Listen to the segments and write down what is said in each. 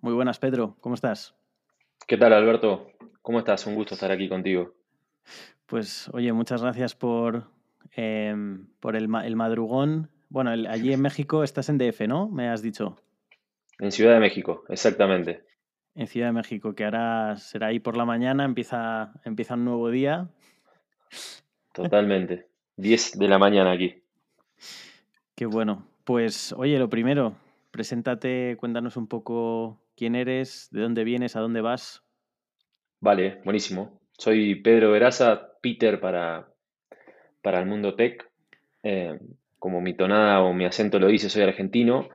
Muy buenas, Pedro. ¿Cómo estás? ¿Qué tal, Alberto? ¿Cómo estás? Un gusto estar aquí contigo. Pues, oye, muchas gracias por, em, por el, madrugón. Bueno, allí en México estás en DF, ¿no? Me has dicho. En Ciudad de México, exactamente. En Ciudad de México, que ahora será ahí por la mañana, empieza, empieza un nuevo día. Totalmente. 10 de la mañana aquí. Qué bueno. Pues, oye, lo primero, preséntate, cuéntanos un poco quién eres, de dónde vienes, a dónde vas. Vale, buenísimo. Soy Pedro Veraza, Peter para, para el mundo tech. Eh, como mi tonada o mi acento lo dice, soy argentino,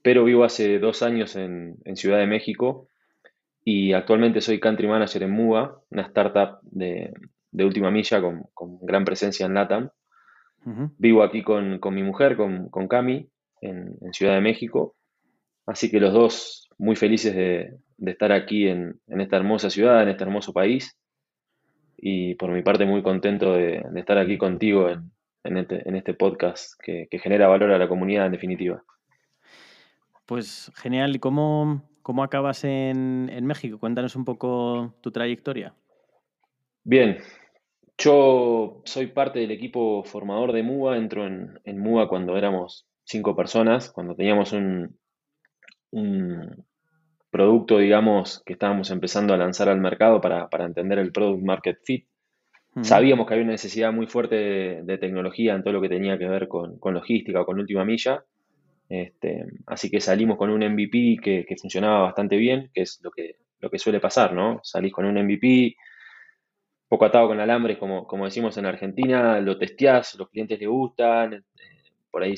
pero vivo hace dos años en, Ciudad de México y actualmente soy country manager en MUA, una startup de, última milla con, gran presencia en LATAM. Vivo aquí con, mi mujer, con, con Cami, en, Ciudad de México. Así que los dos muy felices de, estar aquí en, esta hermosa ciudad, en este hermoso país. Y por mi parte muy contento de, estar aquí contigo en, este, este, podcast que, genera valor a la comunidad en definitiva. Pues genial. ¿Y cómo, cómo acabas en, México? Cuéntanos un poco tu trayectoria. Bien, yo soy parte del equipo formador de MUA, entro en, en MUA cuando éramos cinco personas, cuando teníamos un, un producto, digamos, que estábamos empezando a lanzar al mercado para, entender el product market fit. Sabíamos que había una necesidad muy fuerte de, tecnología en todo lo que tenía que ver con, logística o con última milla. Este, así que salimos con un MVP que, funcionaba bastante bien, que es lo que, lo que suele pasar, ¿no? Salís con un MVP poco atado con alambres, como, como decimos en Argentina, lo testeás, los clientes le gustan, eh, por ahí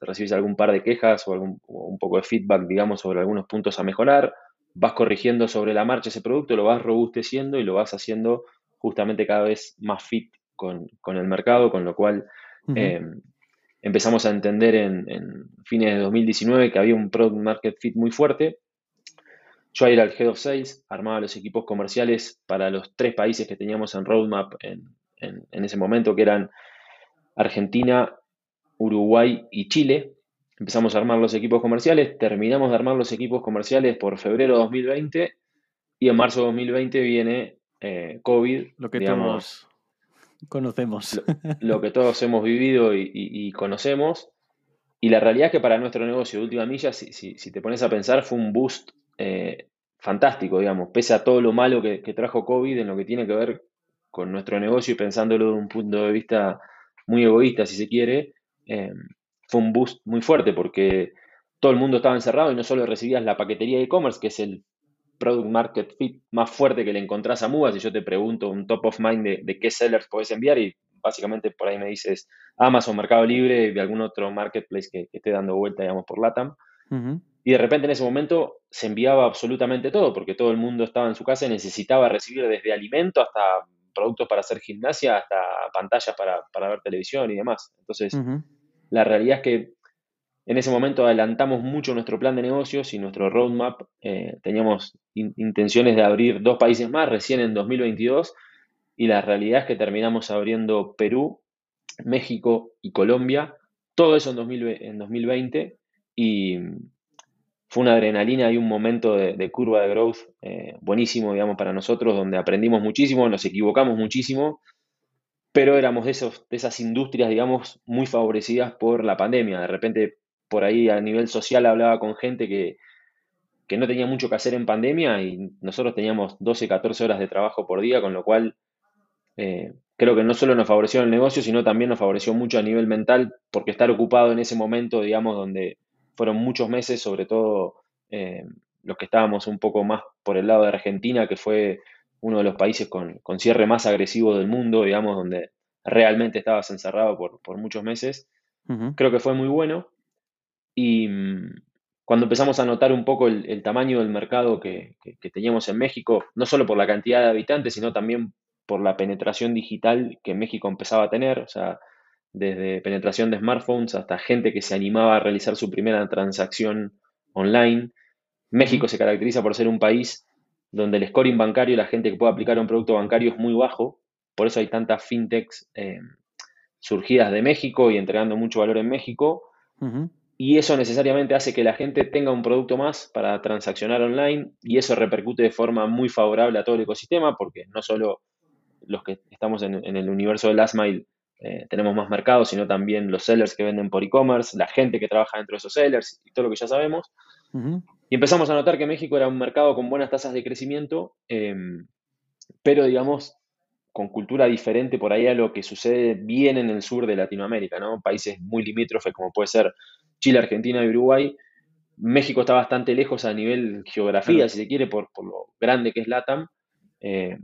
recibes algún par de quejas o, algún, un poco de feedback, digamos, sobre algunos puntos a mejorar, vas corrigiendo sobre la marcha ese producto, lo vas robusteciendo y lo vas haciendo justamente cada vez más fit con, el mercado, con lo cual em, empezamos a entender en, fines de 2019 que había un product market fit muy fuerte. Yo era el Head of Sales, armaba los equipos comerciales para los tres países que teníamos en Roadmap en, en ese momento, que eran Argentina, Uruguay y Chile. Empezamos a armar los equipos comerciales, terminamos de armar los equipos comerciales por febrero de 2020 y en marzo de 2020 viene eh, COVID. Lo que todos conocemos. Lo, que todos hemos vivido y, conocemos. Y la realidad es que para nuestro negocio de última milla, si, te pones a pensar, fue un boost eh, fantástico, digamos, pese a todo lo malo que, que, trajo COVID en lo que tiene que ver con nuestro negocio y pensándolo de un punto de vista muy egoísta, si se quiere, Em, fue un boost muy fuerte porque todo el mundo estaba encerrado y no solo recibías la paquetería de e-commerce, que es el product market fit más fuerte que le encontrás a MUA, si yo te pregunto un top of mind de, qué sellers puedes enviar y básicamente por ahí me dices Amazon, Mercado Libre y algún otro marketplace que, esté dando vuelta, digamos, por LATAM. Y de repente en ese momento se enviaba absolutamente todo, porque todo el mundo estaba en su casa y necesitaba recibir desde alimento hasta productos para hacer gimnasia, hasta pantallas para, ver televisión y demás. Entonces, la realidad es que en ese momento adelantamos mucho nuestro plan de negocios y nuestro roadmap. Eh, teníamos intenciones de abrir dos países más recién en 2022 y la realidad es que terminamos abriendo Perú, México y Colombia, todo eso en, 2020 y fue una adrenalina y un momento de, curva de growth eh, buenísimo, digamos, para nosotros, donde aprendimos muchísimo, nos equivocamos muchísimo pero éramos de, esos, de esas industrias, digamos, muy favorecidas por la pandemia. De repente, por ahí a nivel social hablaba con gente que, no tenía mucho que hacer en pandemia y nosotros teníamos 12, 14 horas de trabajo por día, con lo cual eh, creo que no solo nos favoreció el negocio, sino también nos favoreció mucho a nivel mental, porque estar ocupado en ese momento, digamos, donde fueron muchos meses, sobre todo eh, los que estábamos un poco más por el lado de Argentina, que fue uno de los países con, cierre más agresivo del mundo, digamos, donde realmente estabas encerrado por, muchos meses. Creo que fue muy bueno. Y mm, cuando empezamos a notar un poco el, tamaño del mercado que, teníamos en México, no solo por la cantidad de habitantes, sino también por la penetración digital que México empezaba a tener, o sea, desde penetración de smartphones hasta gente que se animaba a realizar su primera transacción online. México se caracteriza por ser un país donde el scoring bancario, la gente que puede aplicar un producto bancario es muy bajo, por eso hay tantas fintechs eh, surgidas de México y entregando mucho valor en México. y eso necesariamente hace que la gente tenga un producto más para transaccionar online y eso repercute de forma muy favorable a todo el ecosistema porque no solo los que estamos en, el universo de Last Mile eh, tenemos más mercado, sino también los sellers que venden por e-commerce, la gente que trabaja dentro de esos sellers y todo lo que ya sabemos. Y empezamos a notar que México era un mercado con buenas tasas de crecimiento, em, pero digamos con cultura diferente por ahí a lo que sucede bien en el sur de Latinoamérica, ¿no? Países muy limítrofes como puede ser Chile, Argentina y Uruguay. México está bastante lejos a nivel geografía, si se quiere, por, lo grande que es LATAM. Eh,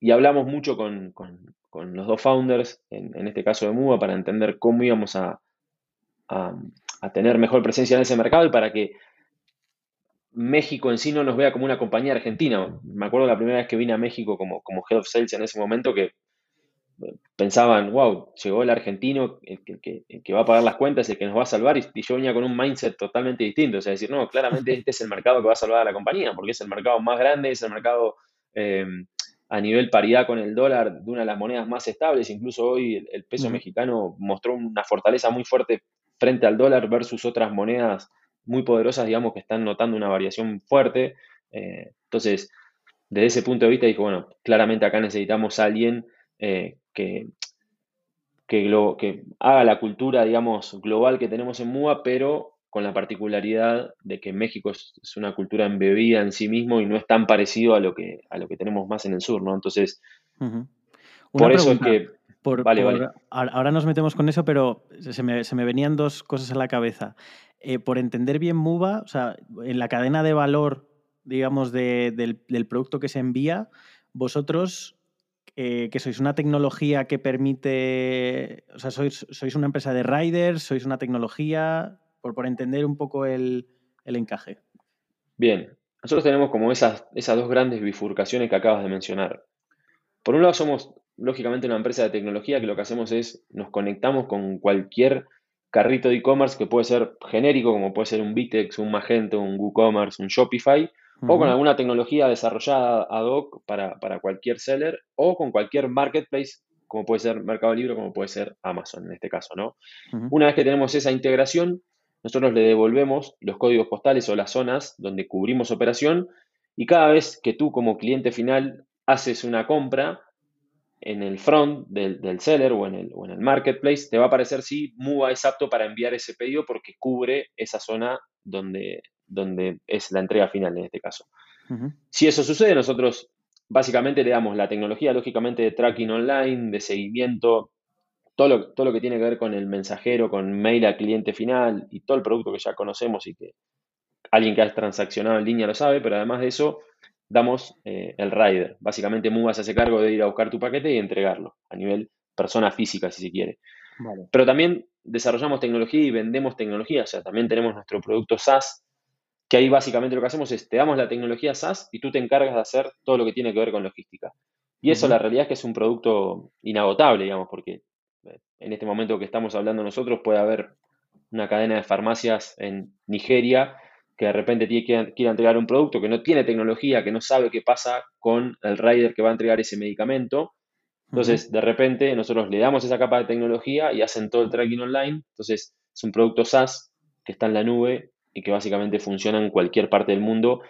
y hablamos mucho con, los dos founders, en, este caso de MUBA, para entender cómo íbamos a, tener mejor presencia en ese mercado y para que México en sí no nos vea como una compañía argentina. Me acuerdo la primera vez que vine a México como, como Head of Sales en ese momento que pensaban, wow, llegó el argentino, el que, va a pagar las cuentas, el que nos va a salvar, y, yo venía con un mindset totalmente distinto, o sea, decir, no, claramente este es el mercado que va a salvar a la compañía, porque es el mercado más grande, es el mercado eh, a nivel paridad con el dólar de una de las monedas más estables, incluso hoy el, peso mexicano mostró una fortaleza muy fuerte frente al dólar versus otras monedas muy poderosas, digamos, que están notando una variación fuerte. Eh, entonces, desde ese punto de vista, dije, bueno, claramente acá necesitamos a alguien eh, que, que, que haga la cultura, digamos, global que tenemos en MUA, pero con la particularidad de que México es, una cultura embebida en sí mismo y no es tan parecido a lo que, a lo que tenemos más en el sur, ¿no? Entonces, por eso es que... vale, vale. Ahora nos metemos con eso, pero se me, se me venían dos cosas a la cabeza. Eh, por entender bien MUBA, o sea, en la cadena de valor, digamos, del, del, producto que se envía, vosotros eh, que sois una tecnología que permite, o sea, sois, sois una empresa de riders, sois una tecnología, por, por entender un poco el, encaje. Bien, nosotros tenemos como esas, esas dos grandes bifurcaciones que acabas de mencionar. Por un lado somos, lógicamente, una empresa de tecnología que lo que hacemos es nos conectamos con cualquier carrito de e-commerce que puede ser genérico, como puede ser un Vitex, un Magento, un WooCommerce, un Shopify, o con alguna tecnología desarrollada ad hoc para, cualquier seller o con cualquier marketplace, como puede ser Mercado Libre, como puede ser Amazon en este caso, ¿no? Una vez que tenemos esa integración, nosotros le devolvemos los códigos postales o las zonas donde cubrimos operación y cada vez que tú como cliente final haces una compra en el front del, seller o en, el, o en, el, marketplace, te va a aparecer si MUA es apto para enviar ese pedido porque cubre esa zona donde, donde es la entrega final en este caso. Si eso sucede, nosotros básicamente le damos la tecnología, lógicamente, de tracking online, de seguimiento, todo lo, todo lo que tiene que ver con el mensajero, con mail al cliente final y todo el producto que ya conocemos y que alguien que ha transaccionado en línea lo sabe, pero además de eso, damos eh, el rider. Básicamente, MUBA se hace cargo de ir a buscar tu paquete y entregarlo a nivel persona física, si se quiere. Pero también desarrollamos tecnología y vendemos tecnología, o sea, también tenemos nuestro producto SaaS que ahí básicamente lo que hacemos es te damos la tecnología SaaS y tú te encargas de hacer todo lo que tiene que ver con logística. Y eso la realidad es que es un producto inagotable, digamos, porque eh, en este momento que estamos hablando nosotros puede haber una cadena de farmacias en Nigeria que de repente tiene que, quiere entregar un producto que no tiene tecnología, que no sabe qué pasa con el rider que va a entregar ese medicamento. Entonces, de repente, nosotros le damos esa capa de tecnología y hacen todo el tracking online. Entonces, es un producto SaaS que está en la nube y que básicamente funciona en cualquier parte del mundo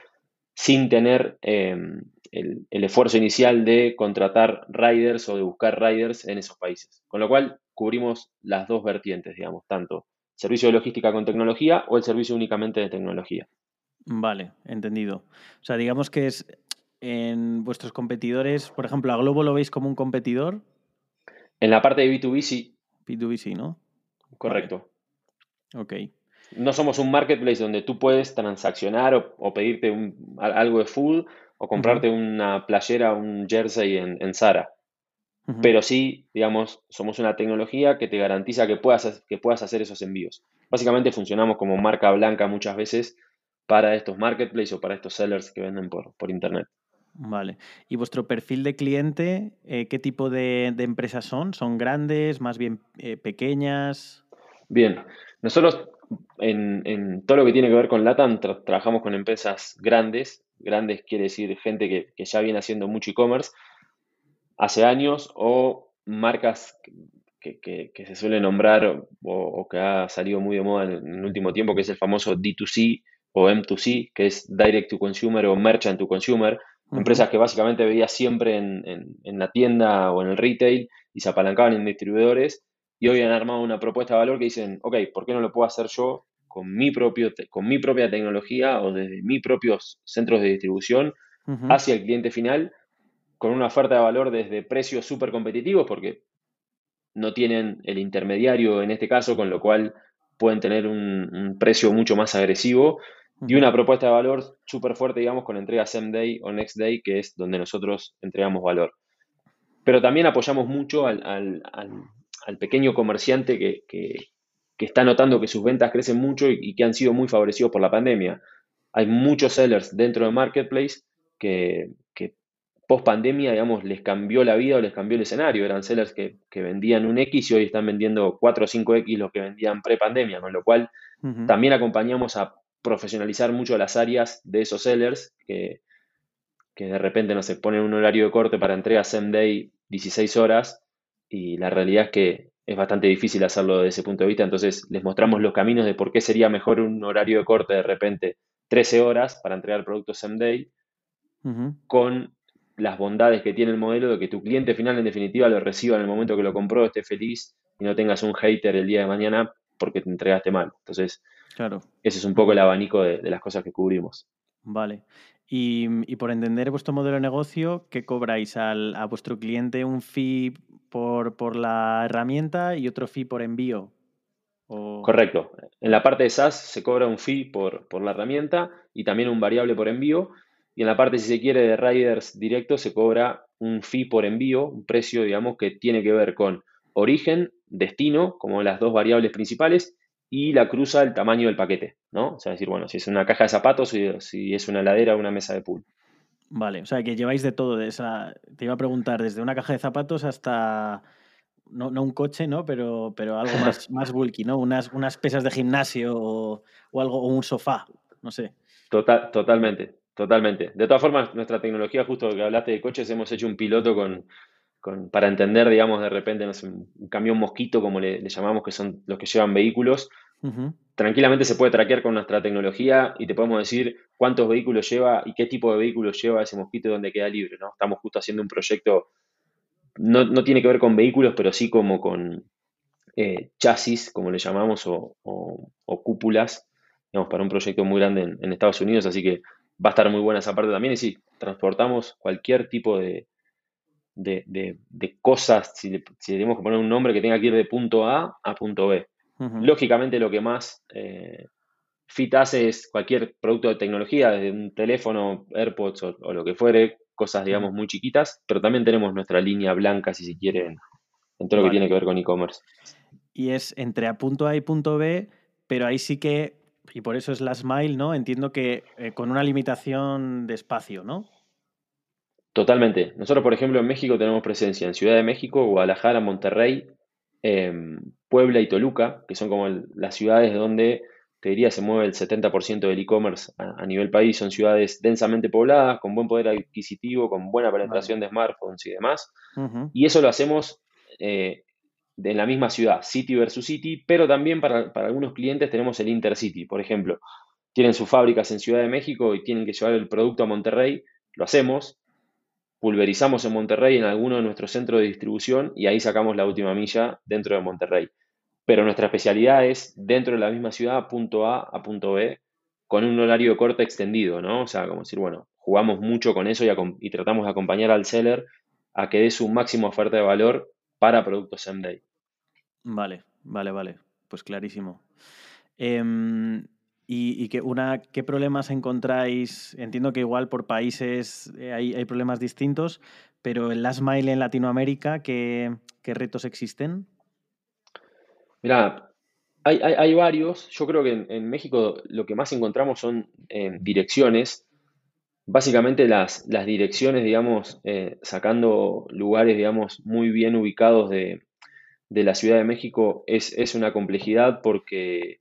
sin tener em, el, esfuerzo inicial de contratar riders o de buscar riders en esos países. Con lo cual cubrimos las dos vertientes, digamos, tanto servicio de logística con tecnología o el servicio únicamente de tecnología. Vale, entendido. O sea, digamos que es en vuestros competidores, por ejemplo, ¿a Globo lo veis como un competidor? En la parte de B2B sí. B2B sí, ¿no? Correcto. Ok no somos un marketplace donde tú puedes transaccionar o, pedirte un, algo de food o comprarte una playera, un jersey en, en Zara. Pero sí, digamos, somos una tecnología que te garantiza que puedas, que puedas hacer esos envíos. Básicamente funcionamos como marca blanca muchas veces para estos marketplaces o para estos sellers que venden por, por Internet. Vale. ¿Y vuestro perfil de cliente, eh, qué tipo de, empresas son? ¿Son grandes, más bien eh, pequeñas? Bien, nosotros en, todo lo que tiene que ver con LATAM trabajamos con empresas grandes. Grandes quiere decir gente que, ya viene haciendo mucho e-commerce hace años o marcas que, se suele nombrar o, que ha salido muy de moda en, el último tiempo, que es el famoso D2C o M2C, que es Direct to Consumer o Merchant to Consumer, empresas que básicamente veías siempre en, en, la tienda o en el retail y se apalancaban en distribuidores y hoy han armado una propuesta de valor que dicen, ok, ¿por qué no lo puedo hacer yo con mi, propio, con mi propia tecnología o desde mis propios centros de distribución hacia el cliente final con una oferta de valor desde precios súper competitivos porque no tienen el intermediario en este caso, con lo cual pueden tener un, precio mucho más agresivo y una propuesta de valor súper fuerte, digamos, con entrega same day o next day, que es donde nosotros entregamos valor. Pero también apoyamos mucho al, pequeño comerciante que, está notando que sus ventas crecen mucho y, que han sido muy favorecidos por la pandemia. Hay muchos sellers dentro de Marketplace que, post pandemia, digamos, les cambió la vida o les cambió el escenario. Eran sellers que, vendían un X y hoy están vendiendo 4 o 5 X lo que vendían pre-pandemia, con lo cual también acompañamos a profesionalizar mucho las áreas de esos sellers que, que de repente no se ponen un horario de corte para entrega same day 16 horas y la realidad es que es bastante difícil hacerlo desde ese punto de vista, entonces les mostramos los caminos de por qué sería mejor un horario de corte de repente 13 horas para entregar productos same day con las bondades que tiene el modelo de que tu cliente final en definitiva lo reciba en el momento que lo compró, esté feliz y no tengas un hater el día de mañana porque te entregaste mal. Entonces, claro. ese es un poco el abanico de, las cosas que cubrimos. Vale. Y, por entender vuestro modelo de negocio, ¿qué cobráis al, a vuestro cliente? ¿Un fee por, por, la herramienta y otro fee por envío? Correcto. En la parte de SaaS se cobra un fee por, por la herramienta y también un variable por envío. Y en la parte, si se quiere, de riders directos, se cobra un fee por envío, un precio, digamos, que tiene que ver con origen, destino, como las dos variables principales, y la cruza el tamaño del paquete, ¿no? O sea, decir, bueno, si es una caja de zapatos, si, si es una heladera o una mesa de pool. Vale, o sea, que lleváis de todo. De esa, te iba a preguntar, desde una caja de zapatos hasta, no, un coche, ¿no? Pero, pero algo más, más bulky, ¿no? Unas, unas pesas de gimnasio o, algo, o un sofá, no sé. Total, totalmente, Totalmente. De todas formas, nuestra tecnología, justo que hablaste de coches, hemos hecho un piloto con, para entender, digamos, de repente, no sé, un camión mosquito, como le, llamamos, que son los que llevan vehículos. Tranquilamente se puede traquear con nuestra tecnología y te podemos decir cuántos vehículos lleva y qué tipo de vehículos lleva ese mosquito y dónde queda libre, ¿no? Estamos justo haciendo un proyecto, no, tiene que ver con vehículos, pero sí como con eh, chasis, como le llamamos, o, cúpulas, digamos, para un proyecto muy grande en, en Estados Unidos, así que va a estar muy buena esa parte también. Y si transportamos cualquier tipo de, de, cosas, si, tenemos que poner un nombre que tenga que ir de punto A a punto B. Lógicamente lo que más eh, fit hace es cualquier producto de tecnología, desde un teléfono, AirPods o, lo que fuere, cosas digamos muy chiquitas, pero también tenemos nuestra línea blanca, si se quiere, en todo lo que tiene que ver con e-commerce. Y es entre a punto A y punto B, pero ahí sí que y por eso es Last Mile, ¿no? Entiendo que eh, con una limitación de espacio, ¿no? Totalmente. Nosotros, por ejemplo, en México tenemos presencia en Ciudad de México, Guadalajara, Monterrey, em, Puebla y Toluca, que son como las ciudades donde, te diría, se mueve el 70% del e-commerce a, nivel país. Son ciudades densamente pobladas, con buen poder adquisitivo, con buena penetración de smartphones y demás. Y eso lo hacemos eh, en la misma ciudad, City versus City, pero también para, algunos clientes tenemos el Intercity. Por ejemplo, tienen sus fábricas en Ciudad de México y tienen que llevar el producto a Monterrey, lo hacemos, pulverizamos en Monterrey en alguno de nuestros centros de distribución y ahí sacamos la última milla dentro de Monterrey. Pero nuestra especialidad es dentro de la misma ciudad, punto A a punto B, con un horario de corte extendido, ¿no? O sea, como decir, bueno, jugamos mucho con eso y, y tratamos de acompañar al seller a que dé su máxima oferta de valor para productos same Vale, vale, vale. Pues clarísimo. Em, y, que una, ¿qué problemas encontráis? Entiendo que igual por países eh, hay, problemas distintos, pero en Last Mile en Latinoamérica, ¿qué, retos existen? Mira, hay, varios. Yo creo que en, México lo que más encontramos son eh, direcciones básicamente las, las direcciones, digamos, eh, sacando lugares, digamos, muy bien ubicados de, la Ciudad de México, es, una complejidad porque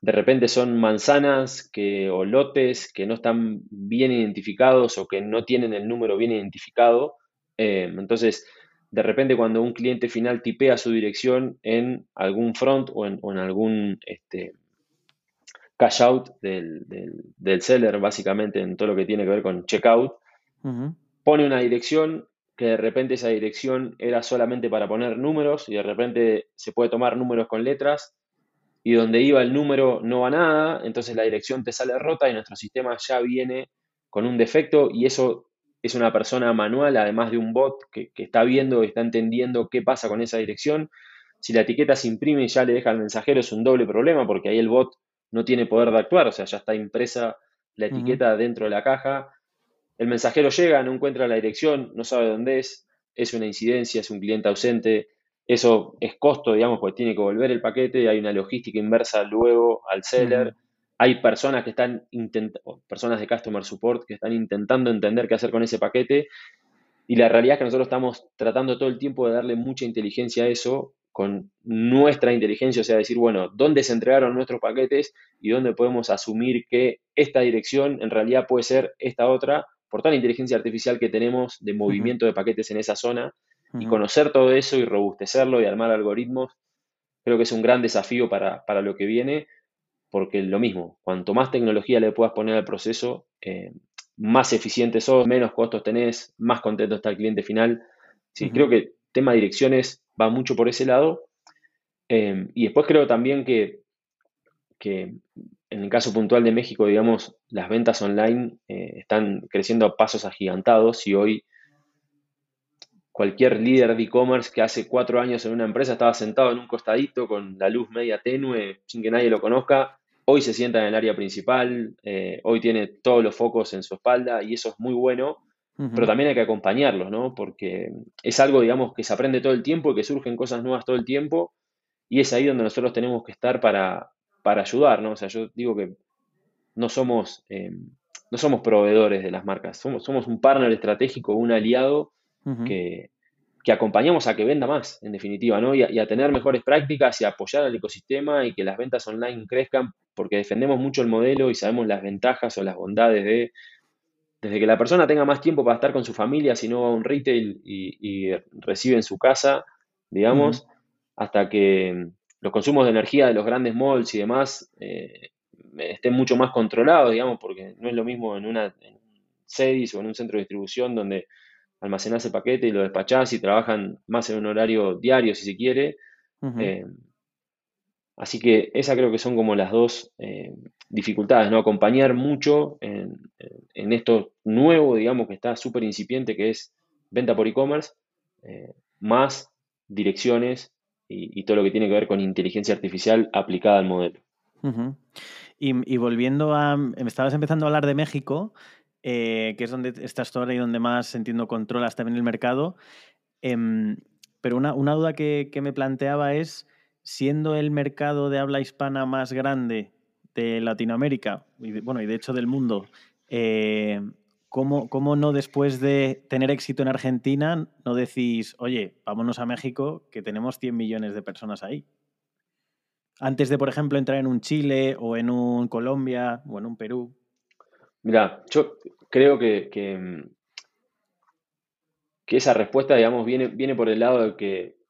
de repente son manzanas que, o lotes que no están bien identificados o que no tienen el número bien identificado. Eh, entonces, de repente cuando un cliente final tipea su dirección en algún front o en, algún este, cash out del, seller, básicamente en todo lo que tiene que ver con checkout, pone una dirección que de repente esa dirección era solamente para poner números y de repente se puede tomar números con letras y donde iba el número no va nada, entonces la dirección te sale rota y nuestro sistema ya viene con un defecto y eso es una persona manual, además de un bot que, está viendo y está entendiendo qué pasa con esa dirección. Si la etiqueta se imprime y ya le deja al mensajero es un doble problema porque ahí el bot no tiene poder de actuar, o sea, ya está impresa la etiqueta dentro de la caja. El mensajero llega, no encuentra la dirección, no sabe dónde es, es una incidencia, es un cliente ausente, eso es costo, digamos, porque tiene que volver el paquete, hay una logística inversa luego al seller. Hay personas que están intentando, personas de customer support que están intentando entender qué hacer con ese paquete. Y la realidad es que nosotros estamos tratando todo el tiempo de darle mucha inteligencia a eso con nuestra inteligencia, o sea, decir, bueno, ¿dónde se entregaron nuestros paquetes y dónde podemos asumir que esta dirección en realidad puede ser esta otra, por toda la inteligencia artificial que tenemos de movimiento de paquetes en esa zona? Y conocer todo eso y robustecerlo y armar algoritmos, creo que es un gran desafío para, lo que viene, porque lo mismo, cuanto más tecnología le puedas poner al proceso, eh, más eficiente sos, menos costos tenés, más contento está el cliente final. Sí, creo que tema direcciones va mucho por ese lado. Eh, y después creo también que, que, en el caso puntual de México, digamos, las ventas online eh, están creciendo a pasos agigantados y hoy cualquier líder de e-commerce que hace cuatro años en una empresa estaba sentado en un costadito con la luz media tenue, sin que nadie lo conozca, hoy se sienta en el área principal, eh, hoy tiene todos los focos en su espalda y eso es muy bueno, pero también hay que acompañarlos, ¿no? Porque es algo, digamos, que se aprende todo el tiempo y que surgen cosas nuevas todo el tiempo y es ahí donde nosotros tenemos que estar para, para ayudar, ¿no? O sea, yo digo que no somos, eh, no somos proveedores de las marcas, somos, somos un partner estratégico, un aliado que, acompañamos a que venda más, en definitiva, ¿no? Y a, tener mejores prácticas y apoyar al ecosistema y que las ventas online crezcan, porque defendemos mucho el modelo y sabemos las ventajas o las bondades de, desde que la persona tenga más tiempo para estar con su familia, si no va a un retail y, recibe en su casa, digamos, hasta que los consumos de energía de los grandes malls y demás eh, estén mucho más controlados, digamos, porque no es lo mismo en una en CEDIS o en un centro de distribución donde almacenás el paquete y lo despachás y trabajan más en un horario diario si se quiere. Eh, así que esa creo que son como las dos eh, dificultades, ¿no? Acompañar mucho en, esto nuevo, digamos, que está súper incipiente, que es venta por e-commerce, eh, más direcciones y, todo lo que tiene que ver con inteligencia artificial aplicada al modelo. y, volviendo a, me estabas empezando a hablar de México, eh, que es donde estás tú ahora y donde más, entiendo, controlas también el mercado. Em, pero una, duda que, me planteaba es, siendo el mercado de habla hispana más grande de Latinoamérica, y bueno, y de hecho del mundo, eh, ¿cómo, ¿cómo, no después de tener éxito en Argentina no decís, oye, vámonos a México, que tenemos 100 millones de personas ahí? Antes de, por ejemplo, entrar en un Chile o en un Colombia o en un Perú. Mira, yo creo que, que, esa respuesta, digamos, viene, viene por el lado de que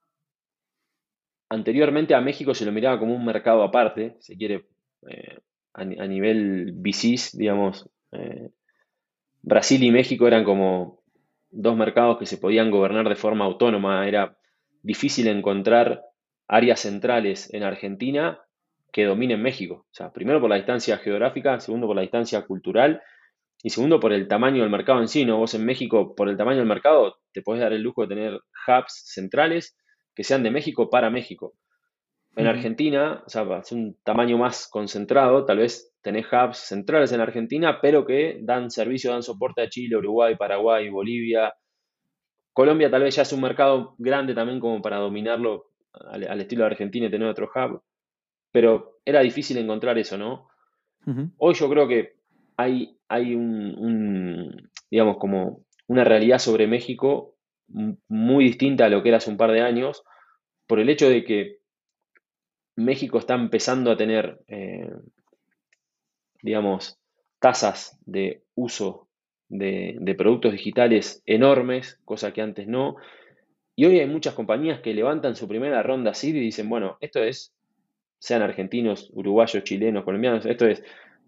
anteriormente a México se lo miraba como un mercado aparte, si quiere, eh, a, nivel VCs, digamos. Eh, Brasil y México eran como dos mercados que se podían gobernar de forma autónoma. Era difícil encontrar áreas centrales en Argentina que dominen México. O sea, primero por la distancia geográfica, segundo por la distancia cultural y segundo por el tamaño del mercado en sí. ¿no? Vos en México, por el tamaño del mercado, te podés dar el lujo de tener hubs centrales que sean de México para México. En Argentina, o sea, es un tamaño más concentrado, tal vez tenés hubs centrales en Argentina, pero que dan servicio, dan soporte a Chile, Uruguay, Paraguay, Bolivia. Colombia tal vez ya es un mercado grande también como para dominarlo al, al estilo de Argentina y tener otro hub pero era difícil encontrar eso, ¿no? Hoy yo creo que hay, hay un, digamos, como una realidad sobre México muy distinta a lo que era hace un par de años, por el hecho de que México está empezando a tener, eh, digamos, tasas de uso de, de, productos digitales enormes, cosa que antes no, Y hoy hay muchas compañías que levantan su primera ronda así y dicen, bueno, esto es, sean argentinos, uruguayos, chilenos, colombianos, esto es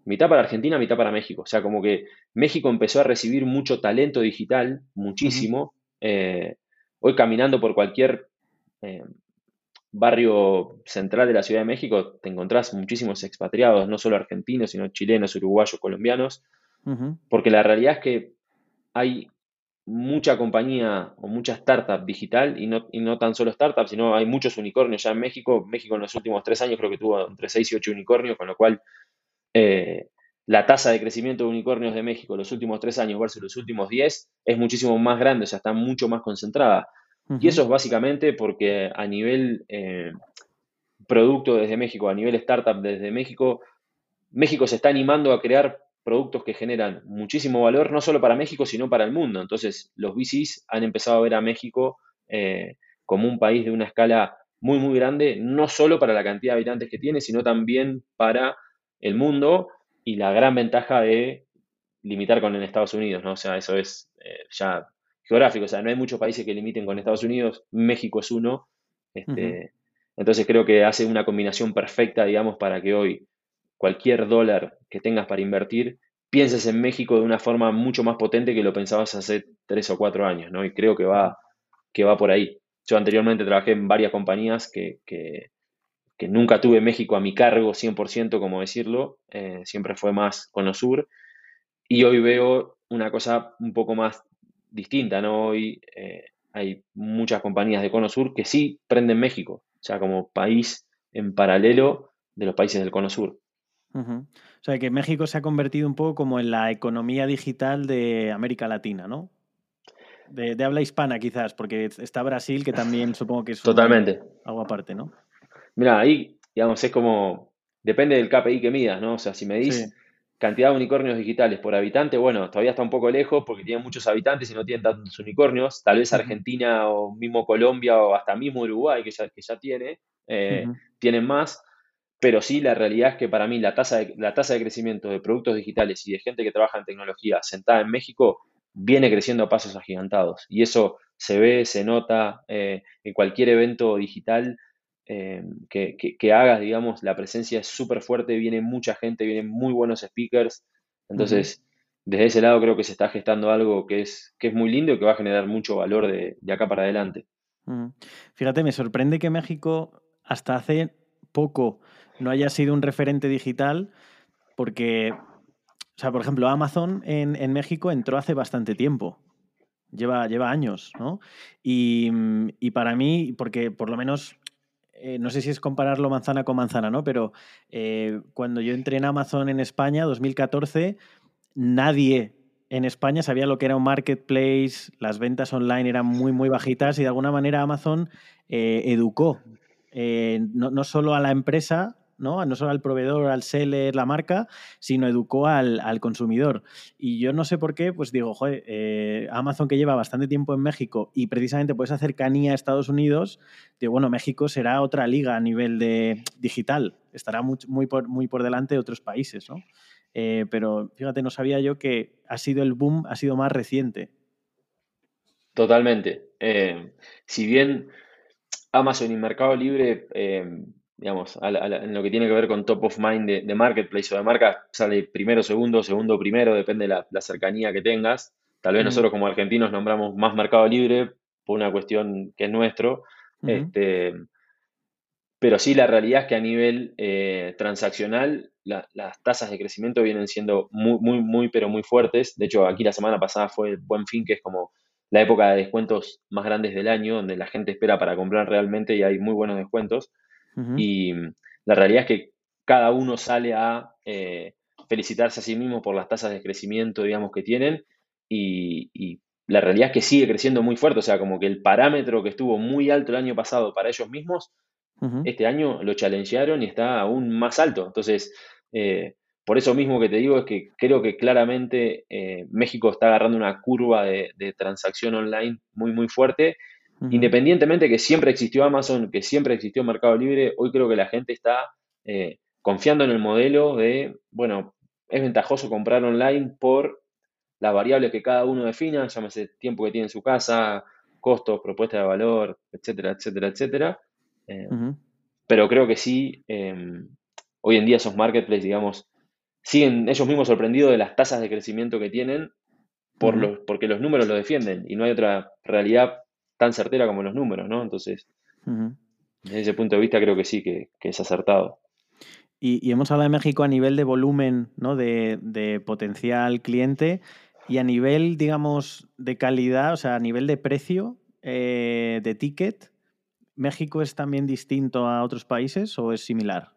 mitad para Argentina, mitad para México. O sea, como que México empezó a recibir mucho talento digital, muchísimo. Eh, hoy caminando por cualquier eh, barrio central de la Ciudad de México, te encontrás muchísimos expatriados, no solo argentinos, sino chilenos, uruguayos, colombianos, porque la realidad es que hay mucha compañía o mucha startup digital y no, y no tan solo startup, sino hay muchos unicornios ya en México. México en los últimos tres años creo que tuvo entre 6 y 8 unicornios, con lo cual eh, la tasa de crecimiento de unicornios de México en los últimos tres años versus los últimos 10 es muchísimo más grande, o sea, está mucho más concentrada. Y eso es básicamente porque a nivel eh, producto desde México, a nivel startup desde México, México se está animando a crear productos que generan muchísimo valor, no solo para México, sino para el mundo. Entonces, los VCs han empezado a ver a México eh, como un país de una escala muy, muy grande, no solo para la cantidad de habitantes que tiene, sino también para el mundo y la gran ventaja de limitar con Estados Unidos, ¿no? O sea, eso es eh, ya geográfico, o sea, no hay muchos países que limiten con Estados Unidos, México es uno. Este, entonces creo que hace una combinación perfecta, digamos, para que hoy cualquier dólar que tengas para invertir, pienses en México de una forma mucho más potente que lo pensabas hace tres o cuatro años, ¿no? Y creo que va, que va por ahí. Yo anteriormente trabajé en varias compañías que, que, nunca tuve México a mi cargo 100%, como decirlo, eh, siempre fue más con sur y hoy veo una cosa un poco más distinta, ¿no? Hoy eh, hay muchas compañías de Cono Sur que sí prenden México, o sea, como país en paralelo de los países del Cono Sur. O sea, que México se ha convertido un poco como en la economía digital de América Latina, ¿no? De, habla hispana quizás, porque está Brasil, que también supongo que es Totalmente. algo aparte, ¿no? Mira, ahí, digamos, es como, depende del KPI que midas, ¿no? O sea, si me dices cantidad de unicornios digitales por habitante, bueno, todavía está un poco lejos porque tiene muchos habitantes y no tienen tantos unicornios. Tal vez Argentina o mismo Colombia o hasta mismo Uruguay, que ya, que ya tiene, eh, tienen más. Pero sí, la realidad es que para mí la tasa, de, la tasa de crecimiento de productos digitales y de gente que trabaja en tecnología sentada en México viene creciendo a pasos agigantados. Y eso se ve, se nota eh, en cualquier evento digital eh, que, hagas, digamos, la presencia es súper fuerte, viene mucha gente, vienen muy buenos speakers. Entonces, desde ese lado creo que se está gestando algo que es, que es muy lindo y que va a generar mucho valor de, acá para adelante. Fíjate, me sorprende que México hasta hace poco no haya sido un referente digital porque, o sea, por ejemplo, Amazon en, en México entró hace bastante tiempo. Lleva, lleva años, ¿no? Y, y, para mí, porque por lo menos eh, no sé si es compararlo manzana con manzana, ¿no? Pero eh, cuando yo entré en Amazon en España, 2014, nadie en España sabía lo que era un marketplace, las ventas online eran muy, muy bajitas y de alguna manera Amazon eh, educó no, no, solo a la empresa, ¿no? No solo al proveedor, al seller, la marca, sino educó al, consumidor. Y yo no sé por qué, pues digo, joder, eh, Amazon que lleva bastante tiempo en México y precisamente por esa cercanía a Estados Unidos, digo, bueno, México será otra liga a nivel de digital, estará muy, muy, por, muy por delante de otros países, ¿no? Eh, pero fíjate, no sabía yo que ha sido el boom, ha sido más reciente. Totalmente. Eh, si bien Amazon y Mercado Libre digamos, en lo que tiene que ver con top of mind de, marketplace o de marca, sale primero, segundo, segundo, primero, depende de la, cercanía que tengas. Tal vez nosotros como argentinos nombramos más mercado libre por una cuestión que es nuestro. este, pero sí, la realidad es que a nivel eh, transaccional las tasas de crecimiento vienen siendo muy, muy, muy, pero muy fuertes. De hecho, aquí la semana pasada fue el Buen Fin, que es como la época de descuentos más grandes del año, donde la gente espera para comprar realmente y hay muy buenos descuentos. Y la realidad es que cada uno sale a eh, felicitarse a sí mismo por las tasas de crecimiento, digamos, que tienen. Y, la realidad es que sigue creciendo muy fuerte. O sea, como que el parámetro que estuvo muy alto el año pasado para ellos mismos, este año lo challengearon y está aún más alto. Entonces, eh, por eso mismo que te digo es que creo que claramente eh, México está agarrando una curva de, de, transacción online muy, muy fuerte Independientemente que siempre existió Amazon, que siempre existió Mercado Libre, hoy creo que la gente está eh, confiando en el modelo de, bueno, es ventajoso comprar online por las variables que cada uno defina, llámese tiempo que tiene en su casa, costos, propuesta de valor, etcétera, etcétera, etcétera. Eh, pero creo que sí, em, hoy en día esos marketplaces, digamos, siguen ellos mismos sorprendidos de las tasas de crecimiento que tienen por los, porque los números lo defienden y no hay otra realidad tan certera como los números, ¿no? Entonces, desde ese punto de vista creo que sí, que, es acertado. Y, hemos hablado de México a nivel de volumen, ¿no? De, potencial cliente y a nivel, digamos, de calidad, o sea, a nivel de precio eh, de ticket, ¿México es también distinto a otros países o es similar?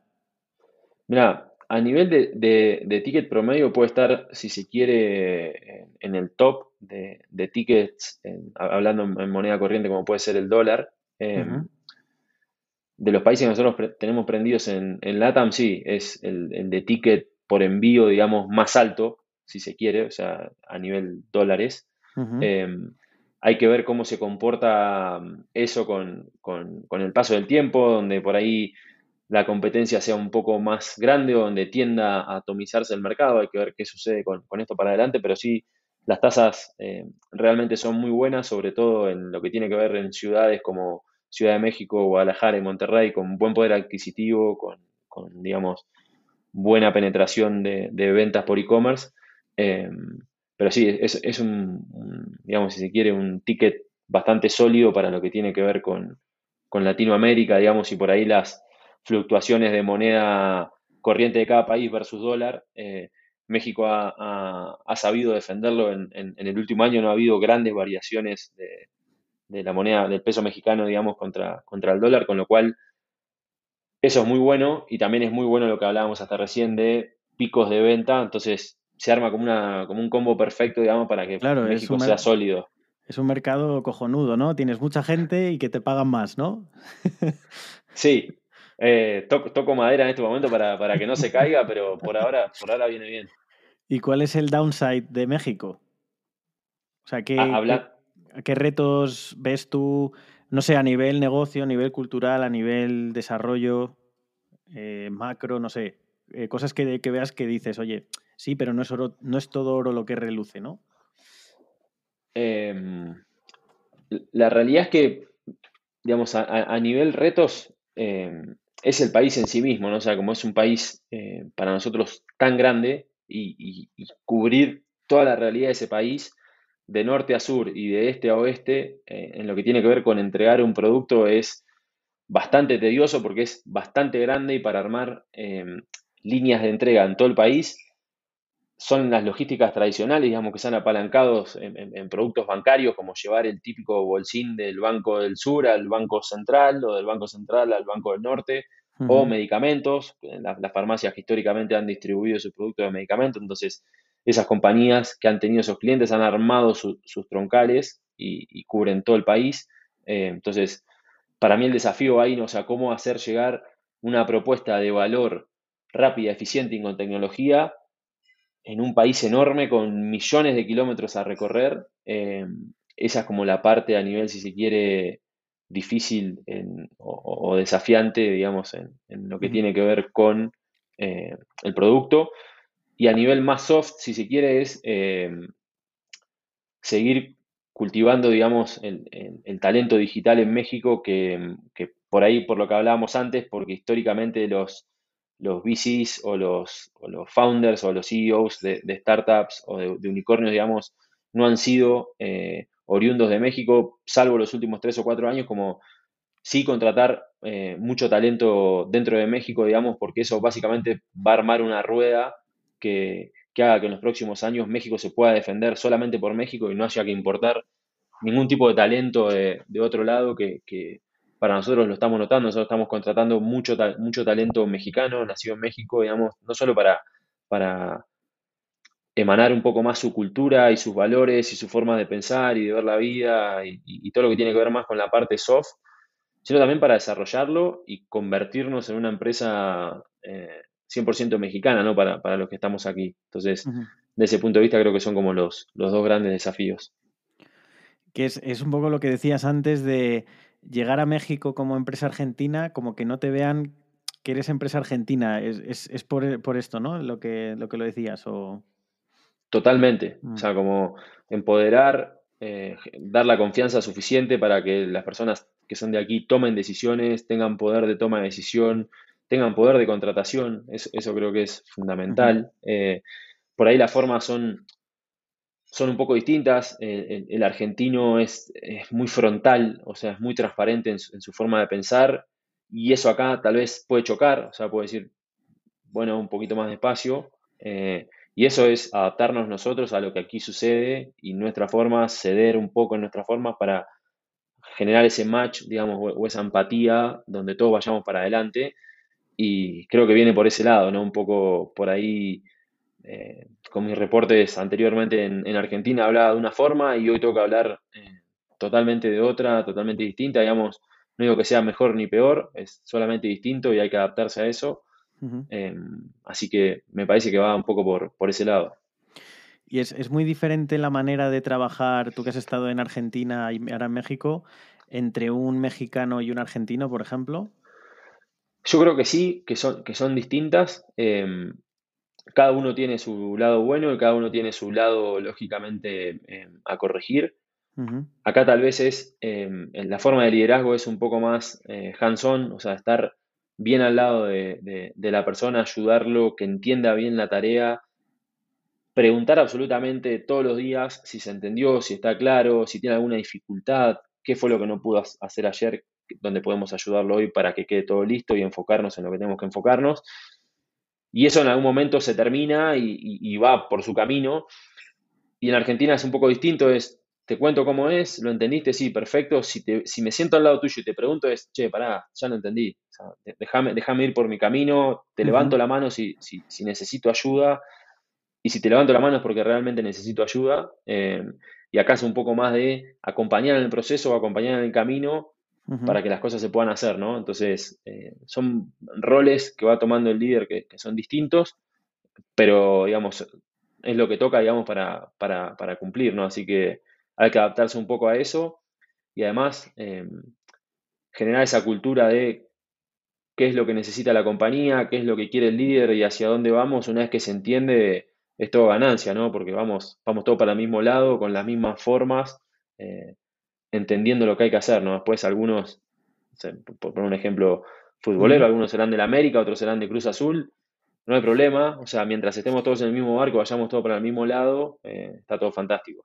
Mira, a nivel de, ticket promedio puede estar, si se quiere, en, el top de, tickets, hablando en, moneda corriente como puede ser el dólar. Em, de los países que nosotros tenemos prendidos en, LATAM, sí, es el, de ticket por envío, digamos, más alto, si se quiere, o sea, a nivel dólares. Em, hay que ver cómo se comporta eso con, con, el paso del tiempo, donde por ahí la competencia sea un poco más grande o donde tienda a atomizarse el mercado. Hay que ver qué sucede con, esto para adelante, pero sí, las tasas eh, realmente son muy buenas, sobre todo en lo que tiene que ver en ciudades como Ciudad de México, Guadalajara y Monterrey, con buen poder adquisitivo, con, digamos, buena penetración de, ventas por e-commerce. Eh, pero sí, es, es un, digamos, si se quiere, un ticket bastante sólido para lo que tiene que ver con, con Latinoamérica, digamos, y por ahí las, fluctuaciones de moneda corriente de cada país versus dólar. Eh, México ha, sabido defenderlo en, el último año, no ha habido grandes variaciones de, la moneda, del peso mexicano, digamos, contra, contra el dólar, con lo cual eso es muy bueno y también es muy bueno lo que hablábamos hasta recién de picos de venta, entonces se arma como, una, como un combo perfecto, digamos, para que México sea sólido. Es un mercado cojonudo, ¿no? Tienes mucha gente y que te pagan más, ¿no? sí, eh, toco, madera en este momento para, que no se caiga, pero por ahora, por ahora viene bien. ¿Y cuál es el downside de México? O sea, ¿qué, ah, qué, retos ves tú, no sé, a nivel negocio, a nivel cultural, a nivel desarrollo, eh, macro, no sé, eh, cosas que, veas que dices, oye, sí, pero no es, no es todo oro lo que reluce, ¿no? Em, la realidad es que, digamos, a, nivel retos, em, es el país en sí mismo, ¿no? O sea, como es un país eh, para nosotros tan grande y, cubrir toda la realidad de ese país, de norte a sur y de este a oeste, eh, en lo que tiene que ver con entregar un producto es bastante tedioso porque es bastante grande y para armar em, líneas de entrega en todo el país son las logísticas tradicionales, digamos, que se han apalancado en, productos bancarios, como llevar el típico bolsín del Banco del Sur al Banco Central o del Banco Central al Banco del Norte, o medicamentos. Las, farmacias que históricamente han distribuido sus productos de medicamentos, entonces esas compañías que han tenido esos clientes han armado sus troncales y, cubren todo el país. Eh, entonces, para mí el desafío ahí, ¿no? o sea, cómo hacer llegar una propuesta de valor rápida, eficiente y con tecnología en un país enorme con millones de kilómetros a recorrer. Eh, esa es como la parte a nivel, si se quiere, difícil o, desafiante, digamos, en, lo que tiene que ver con eh, el producto. Y a nivel más soft, si se quiere, es eh, seguir cultivando, digamos, el, talento digital en México, que, que, por ahí, por lo que hablábamos antes, porque históricamente los, los VCs o los, los founders o los CEOs de, startups o de, unicornios, digamos, no han sido eh, oriundos de México, salvo los últimos tres o cuatro años, como sí contratar eh, mucho talento dentro de México, digamos, porque eso básicamente va a armar una rueda que, haga que en los próximos años México se pueda defender solamente por México y no haya que importar ningún tipo de talento de, otro lado que, para nosotros lo estamos notando, nosotros estamos contratando mucho, mucho talento mexicano, nacido en México, digamos, no solo para, para emanar un poco más su cultura y sus valores y su forma de pensar y de ver la vida y, todo lo que tiene que ver más con la parte soft, sino también para desarrollarlo y convertirnos en una empresa 100% eh, mexicana, ¿no? Para, para, los que estamos aquí. Entonces, de ese punto de vista creo que son como los, los dos grandes desafíos. Que es, es un poco lo que decías antes de llegar a México como empresa argentina, como que no te vean que eres empresa argentina. Es, por, esto, ¿no? Lo que, lo que lo decías. O... Totalmente. O mm. sea, como empoderar eh, dar la confianza suficiente para que las personas que son de aquí tomen decisiones, tengan poder de toma de decisión, tengan poder de contratación, eso, creo que es fundamental. Eh, por ahí las formas son, son un poco distintas, el, argentino es, muy frontal, o sea, es muy transparente en su, forma de pensar, y eso acá tal vez puede chocar, o sea, puede decir, bueno, un poquito más despacio. Eh, y eso es adaptarnos nosotros a lo que aquí sucede y nuestra forma, ceder un poco en nuestra forma para generar ese match, digamos, o, esa empatía donde todos vayamos para adelante. Y creo que viene por ese lado, ¿no? Un poco por ahí, eh, con mis reportes anteriormente en, Argentina hablaba de una forma y hoy tengo que hablar eh, totalmente de otra, totalmente distinta, digamos, no digo que sea mejor ni peor, es solamente distinto y hay que adaptarse a eso. Em, así que me parece que va un poco por, por ese lado. ¿Y es, muy diferente la manera de trabajar, tú que has estado en Argentina y ahora en México, entre un mexicano y un argentino, por ejemplo? Yo creo que sí, que son, que son distintas. Em, cada uno tiene su lado bueno y cada uno tiene su lado, lógicamente, em, a corregir. Acá tal vez es, la forma de liderazgo es un poco más eh, hands-on, o sea, estar bien al lado de, la persona, ayudarlo, que entienda bien la tarea, preguntar absolutamente todos los días si se entendió, si está claro, si tiene alguna dificultad, qué fue lo que no pudo hacer ayer, donde podemos ayudarlo hoy para que quede todo listo y enfocarnos en lo que tenemos que enfocarnos. Y eso en algún momento se termina y va por su camino. Y en Argentina es un poco distinto, es te cuento cómo es, lo entendiste, sí, perfecto. Si, si me siento al lado tuyo y te pregunto es, che, pará, ya lo entendí. déjame, déjame ir por mi camino, te levanto la mano si, si, necesito ayuda. Y si te levanto la mano es porque realmente necesito ayuda. Eh, y acá es un poco más de acompañar en el proceso o acompañar en el camino para que las cosas se puedan hacer, ¿no? Entonces, eh, son roles que va tomando el líder que, son distintos, pero, digamos, es lo que toca, digamos, para, para, para cumplir, ¿no? Así que hay que adaptarse un poco a eso y además em, generar esa cultura de qué es lo que necesita la compañía, qué es lo que quiere el líder y hacia dónde vamos. Una vez que se entiende, es todo ganancia, ¿no? Porque vamos, vamos todos para el mismo lado, con las mismas formas, eh, entendiendo lo que hay que hacer, ¿no? Después algunos, por poner un ejemplo futbolero, algunos serán del América, otros serán de Cruz Azul, no hay problema, o sea, mientras estemos todos en el mismo barco, vayamos todos para el mismo lado, eh, está todo fantástico.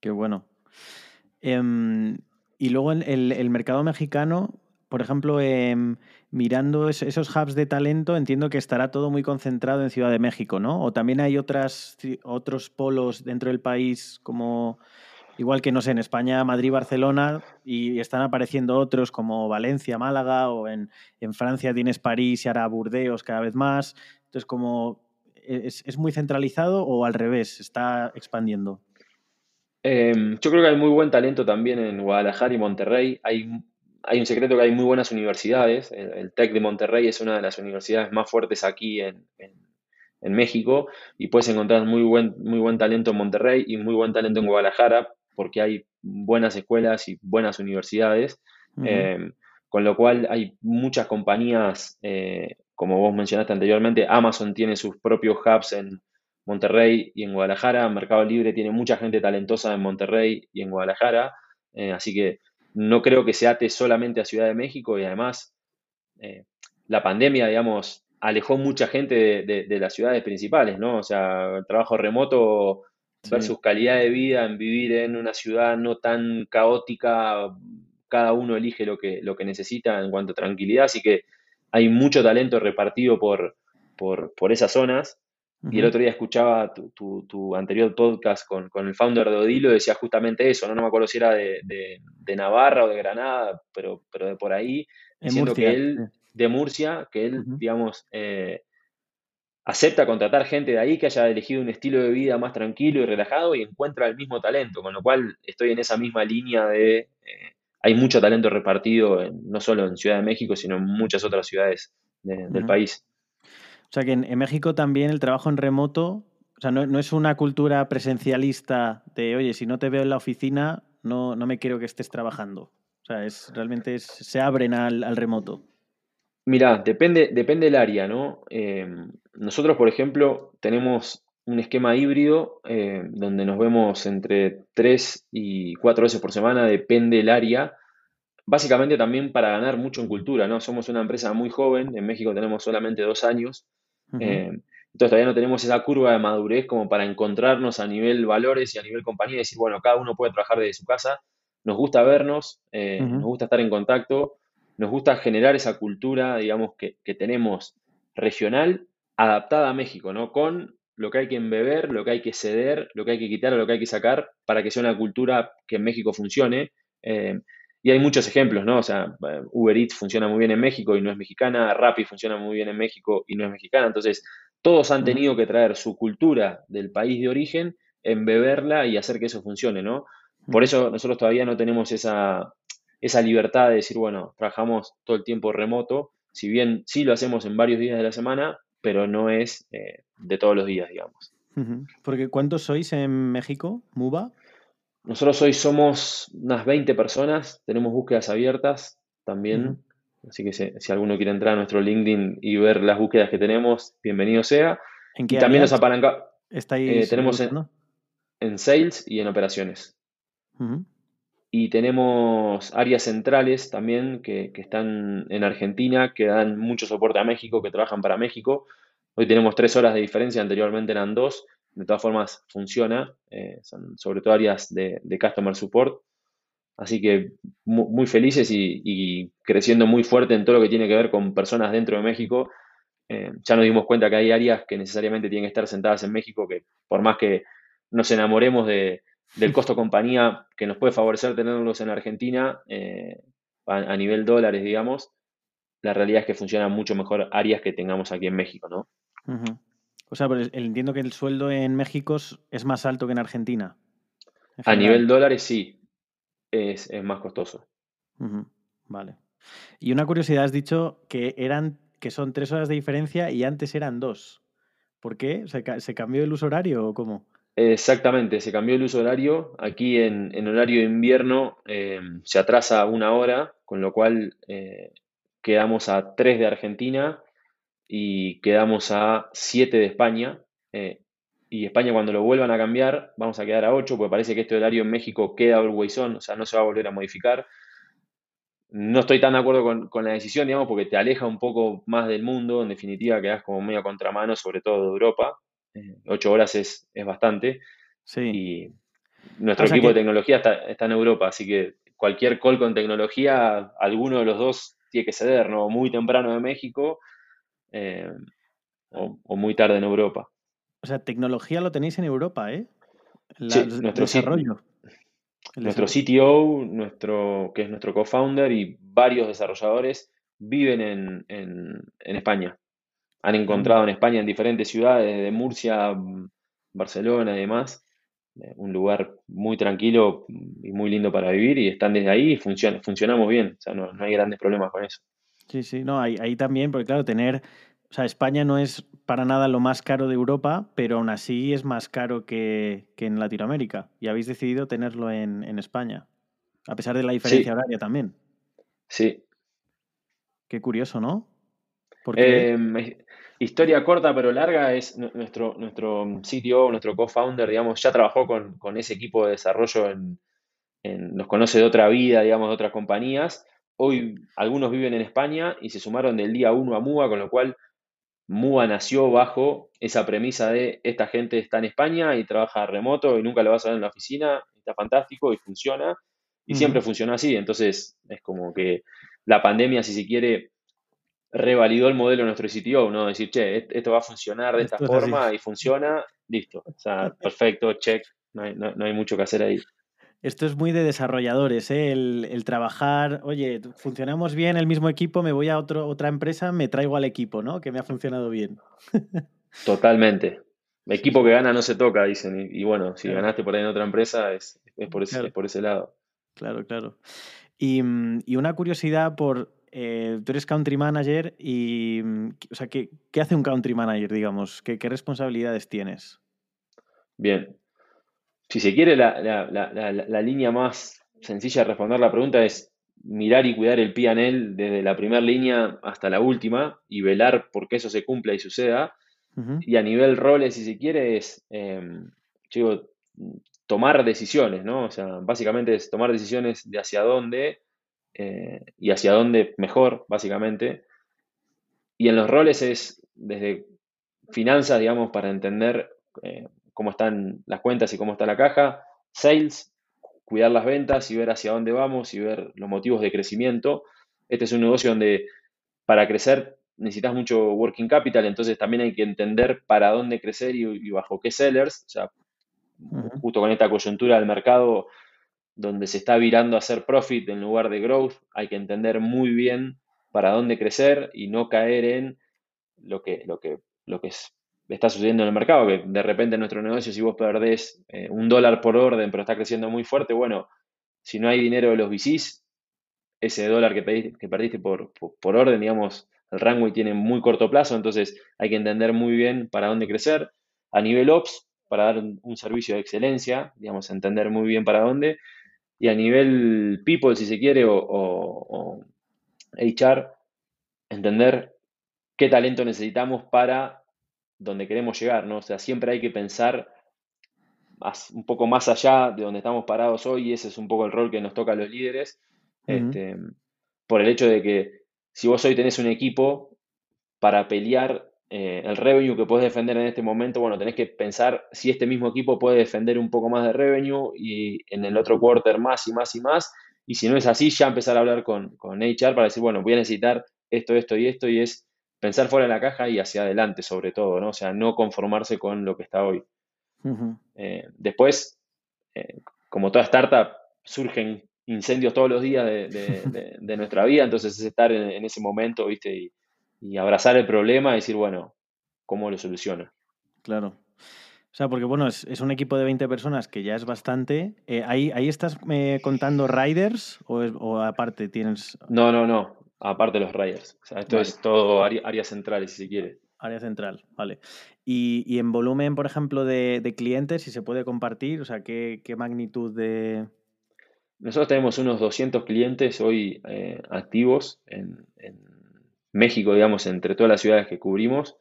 Qué bueno. Em, y luego en el, mercado mexicano, por ejemplo, em, mirando esos hubs de talento, entiendo que estará todo muy concentrado en Ciudad de México, ¿no? O también hay otras, otros polos dentro del país, como igual que, no sé, en España, Madrid, Barcelona, y están apareciendo otros como Valencia, Málaga, o en, Francia tienes París y ahora Burdeos cada vez más. Entonces, como, ¿es, ¿es muy centralizado o al revés, está expandiendo? Em, yo creo que hay muy buen talento también en Guadalajara y Monterrey. Hay, hay un secreto que hay muy buenas universidades. El, TEC de Monterrey es una de las universidades más fuertes aquí en, México y puedes encontrar muy buen, muy buen talento en Monterrey y muy buen talento en Guadalajara porque hay buenas escuelas y buenas universidades. Em, con lo cual hay muchas compañías, eh, como vos mencionaste anteriormente, Amazon tiene sus propios hubs en, Monterrey y en Guadalajara. Mercado Libre tiene mucha gente talentosa en Monterrey y en Guadalajara. Eh, así que no creo que se ate solamente a Ciudad de México y además eh, la pandemia, digamos, alejó mucha gente de, las ciudades principales, ¿no? O sea, el trabajo remoto versus calidad de vida en vivir en una ciudad no tan caótica, cada uno elige lo que, lo que necesita en cuanto a tranquilidad, así que hay mucho talento repartido por, por, por esas zonas. Y el otro día escuchaba tu, anterior podcast con, el founder de Odilo, decía justamente eso, no, no me acuerdo si era de, Navarra o de Granada, pero, pero de por ahí, diciendo que él, de Murcia, que él, digamos, eh, acepta contratar gente de ahí que haya elegido un estilo de vida más tranquilo y relajado y encuentra el mismo talento, con lo cual estoy en esa misma línea de... Eh, hay mucho talento repartido no solo en Ciudad de México, sino en muchas otras ciudades del país. O sea que en, México también el trabajo en remoto, o sea, no, es una cultura presencialista de, oye, si no te veo en la oficina, no, no me quiero que estés trabajando. O sea, es, realmente se abren al, remoto. Mira, depende, depende del área, ¿no? Em, nosotros, por ejemplo, tenemos un esquema híbrido eh, donde nos vemos entre tres y cuatro veces por semana, depende el área. Básicamente también para ganar mucho en cultura, ¿no? Somos una empresa muy joven, en México tenemos solamente dos años, eh, entonces todavía no tenemos esa curva de madurez como para encontrarnos a nivel valores y a nivel compañía y decir, bueno, cada uno puede trabajar desde su casa. Nos gusta vernos, nos gusta estar en contacto, nos gusta generar esa cultura, digamos, que, que tenemos regional adaptada a México, ¿no? Con lo que hay que embeber, lo que hay que ceder, lo que hay que quitar o lo que hay que sacar para que sea una cultura que en México funcione. Eh, y hay muchos ejemplos, ¿no? O sea, Uber Eats funciona muy bien en México y no es mexicana, Rappi funciona muy bien en México y no es mexicana. Entonces, todos han tenido que traer su cultura del país de origen, embeberla y hacer que eso funcione, ¿no? Por eso nosotros todavía no tenemos esa, esa libertad de decir, bueno, trabajamos todo el tiempo remoto, si bien sí lo hacemos en varios días de la semana, pero no es eh, de todos los días, digamos. Porque ¿cuántos sois en México, MUBA? Nosotros hoy somos unas 20 personas, tenemos búsquedas abiertas también, así que si, alguno quiere entrar a nuestro LinkedIn y ver las búsquedas que tenemos, bienvenido sea. ¿En qué y también nos apalanca. Eh, tenemos en, sales y en operaciones. Y tenemos áreas centrales también que, están en Argentina, que dan mucho soporte a México, que trabajan para México. Hoy tenemos tres horas de diferencia, anteriormente eran dos. De todas formas, funciona. Eh, son sobre todo áreas de, Customer Support. Así que muy, felices y, creciendo muy fuerte en todo lo que tiene que ver con personas dentro de México. Eh, ya nos dimos cuenta que hay áreas que necesariamente tienen que estar sentadas en México, que por más que nos enamoremos de, del costo compañía que nos puede favorecer tenerlos en Argentina eh, a, nivel dólares, digamos, la realidad es que funcionan mucho mejor áreas que tengamos aquí en México, ¿no? O sea, pero entiendo que el sueldo en México es más alto que en Argentina. a nivel dólares sí, es, más costoso. Vale. Y una curiosidad, has dicho que eran que son tres horas de diferencia y antes eran dos. ¿Por qué? ¿Se, ¿Se cambió el uso horario o cómo? Exactamente, se cambió el uso horario. Aquí en, horario de invierno eh, se atrasa una hora, con lo cual eh, quedamos a 3 de Argentina y quedamos a 7 de España. Eh, y España cuando lo vuelvan a cambiar, vamos a quedar a 8, porque parece que este horario en México queda always on, o sea, no se va a volver a modificar. No estoy tan de acuerdo con, con la decisión, digamos, porque te aleja un poco más del mundo, en definitiva quedas como medio a contramano, sobre todo de Europa. Eh, ocho horas es, bastante. Sí. Y nuestro equipo de tecnología está, en Europa, así que cualquier call con tecnología, alguno de los dos tiene que ceder, ¿no? Muy temprano de México eh, o, muy tarde en Europa. O sea, tecnología lo tenéis en Europa, ¿eh? sí, nuestro desarrollo. nuestro CTO, nuestro, que es nuestro co-founder y varios desarrolladores viven en, en España han encontrado en España en diferentes ciudades, de Murcia, Barcelona y demás, eh, un lugar muy tranquilo y muy lindo para vivir y están desde ahí y funcionamos bien, o sea, no, hay grandes problemas con eso. Sí, sí, no, ahí, ahí también, porque claro, tener, o sea, España no es para nada lo más caro de Europa, pero aún así es más caro que, en Latinoamérica y habéis decidido tenerlo en, España, a pesar de la diferencia horaria también. Sí. Qué curioso, ¿no? Porque... Eh, Historia corta pero larga es nuestro, nuestro CTO, nuestro co-founder, digamos, ya trabajó con, ese equipo de desarrollo en, nos conoce de otra vida, digamos, de otras compañías. Hoy algunos viven en España y se sumaron del día uno a MUA, con lo cual MUA nació bajo esa premisa de esta gente está en España y trabaja remoto y nunca lo vas a ver en la oficina, está fantástico y funciona. Y siempre funcionó así. Entonces es como que la pandemia, si se quiere, revalidó el modelo de nuestro CTO, ¿no? Decir, che, esto va a funcionar de esta forma y funciona, listo. O sea, perfecto, check, no hay, mucho que hacer ahí. Esto es muy de desarrolladores, ¿eh? el, trabajar, oye, funcionamos bien el mismo equipo, me voy a otro, otra empresa, me traigo al equipo, ¿no? Que me ha funcionado bien. Totalmente. Equipo que gana no se toca, dicen. Y, bueno, si ganaste por ahí en otra empresa, es, por, ese, por ese lado. Claro, claro. Y, mm, y, una curiosidad por eh, tú eres country manager y, mm, o sea, ¿qué, hace un country manager, digamos? ¿Qué, responsabilidades tienes? Bien. Si se quiere, la, línea más sencilla de responder la pregunta es mirar y cuidar el PNL desde la primera línea hasta la última y velar por que eso se cumpla y suceda. Y a nivel roles, si se quiere, es, em, tomar decisiones, ¿no? O sea, básicamente es tomar decisiones de hacia dónde eh, y hacia dónde mejor, básicamente. Y en los roles es desde finanzas, digamos, para entender eh, cómo están las cuentas y cómo está la caja, sales, cuidar las ventas y ver hacia dónde vamos y ver los motivos de crecimiento. Este es un negocio donde para crecer necesitas mucho working capital, entonces también hay que entender para dónde crecer y, bajo qué sellers. O sea, justo con esta coyuntura del mercado donde se está virando a hacer profit en lugar de growth, hay que entender muy bien para dónde crecer y no caer en lo que, lo que, lo que está sucediendo en el mercado, que de repente en nuestro negocio, si vos perdés eh, un dólar por orden, pero está creciendo muy fuerte, bueno, si no hay dinero de los VCs, ese dólar que, que perdiste por, por, orden, digamos, el rango tiene muy corto plazo, entonces hay que entender muy bien para dónde crecer. A nivel Ops, para dar un, servicio de excelencia, digamos, entender muy bien para dónde. Y a nivel People, si se quiere, o, o HR, entender qué talento necesitamos para donde queremos llegar, ¿no? O sea, siempre hay que pensar un poco más allá de donde estamos parados hoy y ese es un poco el rol que nos toca a los líderes, este, por el hecho de que si vos hoy tenés un equipo para pelear eh, el revenue que puedes defender en este momento, bueno, tenés que pensar si este mismo equipo puede defender un poco más de revenue y en el otro quarter más y más y más, y si no es así, ya empezar a hablar con, con HR para decir, bueno, voy a necesitar esto, esto y esto, y es pensar fuera de la caja y hacia adelante sobre todo, ¿no? O sea, no conformarse con lo que está hoy. Eh, después, eh, como toda startup, surgen incendios todos los días de, nuestra vida, entonces es estar en, ese momento, ¿viste? Y, abrazar el problema y decir, bueno, ¿cómo lo soluciona? Claro. O sea, porque bueno, es, un equipo de 20 personas que ya es bastante. Eh, ¿ahí, ¿ahí, estás contando riders o, o aparte tienes...? No, no, no aparte de los riders. O sea, esto es todo áreas centrales, si se quiere. Área central, vale. Y, en volumen, por ejemplo, de, clientes, si se puede compartir, o sea, ¿qué, magnitud de...? Nosotros tenemos unos 200 clientes hoy eh, activos en, México, digamos, entre todas las ciudades que cubrimos.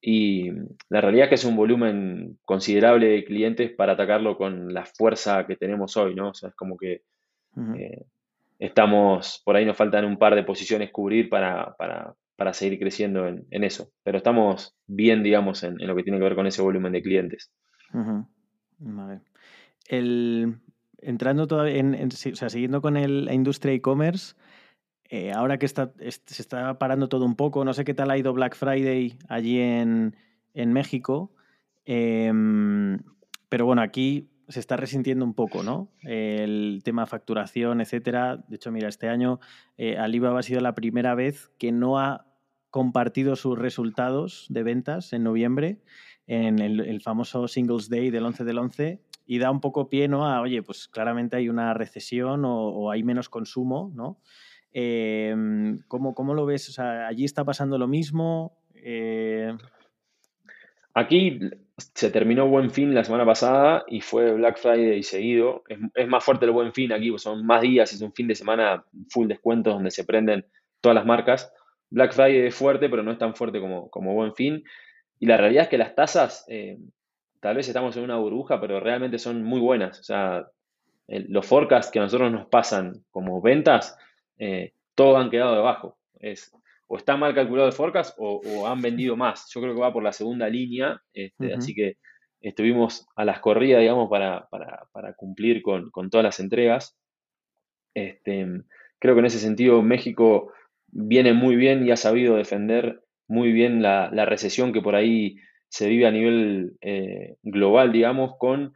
Y la realidad es que es un volumen considerable de clientes para atacarlo con la fuerza que tenemos hoy, ¿no? O sea, es como que estamos, por ahí nos faltan un par de posiciones cubrir para, seguir creciendo en, eso. Pero estamos bien, digamos, en, lo que tiene que ver con ese volumen de clientes. Vale. entrando todavía en, o sea, siguiendo con el, la industria e-commerce, eh, ahora que está, se está parando todo un poco, no sé qué tal ha ido Black Friday allí en, México, em, pero bueno, aquí se está resintiendo un poco, ¿no? El tema facturación, etcétera. De hecho, mira, este año eh, Alibaba ha sido la primera vez que no ha compartido sus resultados de ventas en noviembre, en el, famoso Singles Day del 11 del 11, y da un poco pie, ¿no? A, oye, pues claramente hay una recesión o, hay menos consumo, ¿no? Em, ¿cómo, ¿cómo, lo ves? O sea, ¿allí está pasando lo mismo? Eh, Aquí se terminó Buen Fin la semana pasada y fue Black Friday seguido. Es, más fuerte el Buen Fin aquí, son más días, es un fin de semana full descuentos donde se prenden todas las marcas. Black Friday es fuerte, pero no es tan fuerte como, como Buen Fin. Y la realidad es que las tasas, eh, tal vez estamos en una burbuja, pero realmente son muy buenas. O sea, los forecasts que a nosotros nos pasan como ventas, eh, todos han quedado debajo. Es, o está mal calculado el forecast o, han vendido más. Yo creo que va por la segunda línea, este, así que estuvimos a las corridas, digamos, para, cumplir con, todas las entregas. Este, creo que en ese sentido México viene muy bien y ha sabido defender muy bien la, recesión que por ahí se vive a nivel eh, global, digamos, con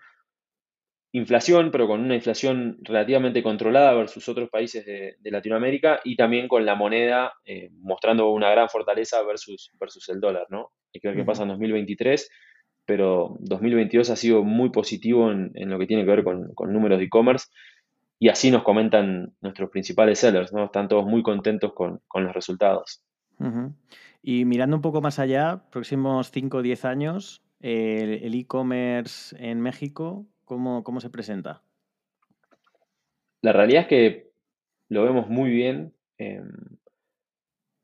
inflación, pero con una inflación relativamente controlada versus otros países de, Latinoamérica y también con la moneda eh, mostrando una gran fortaleza versus, versus el dólar, ¿no? Hay que ver qué pasa en 2023, pero 2022 ha sido muy positivo en, lo que tiene que ver con, números de e-commerce y así nos comentan nuestros principales sellers, ¿no? Están todos muy contentos con, los resultados. Y mirando un poco más allá, próximos 5 o 10 años, el e-commerce en México, ¿Cómo, se presenta? La realidad es que lo vemos muy bien. Em,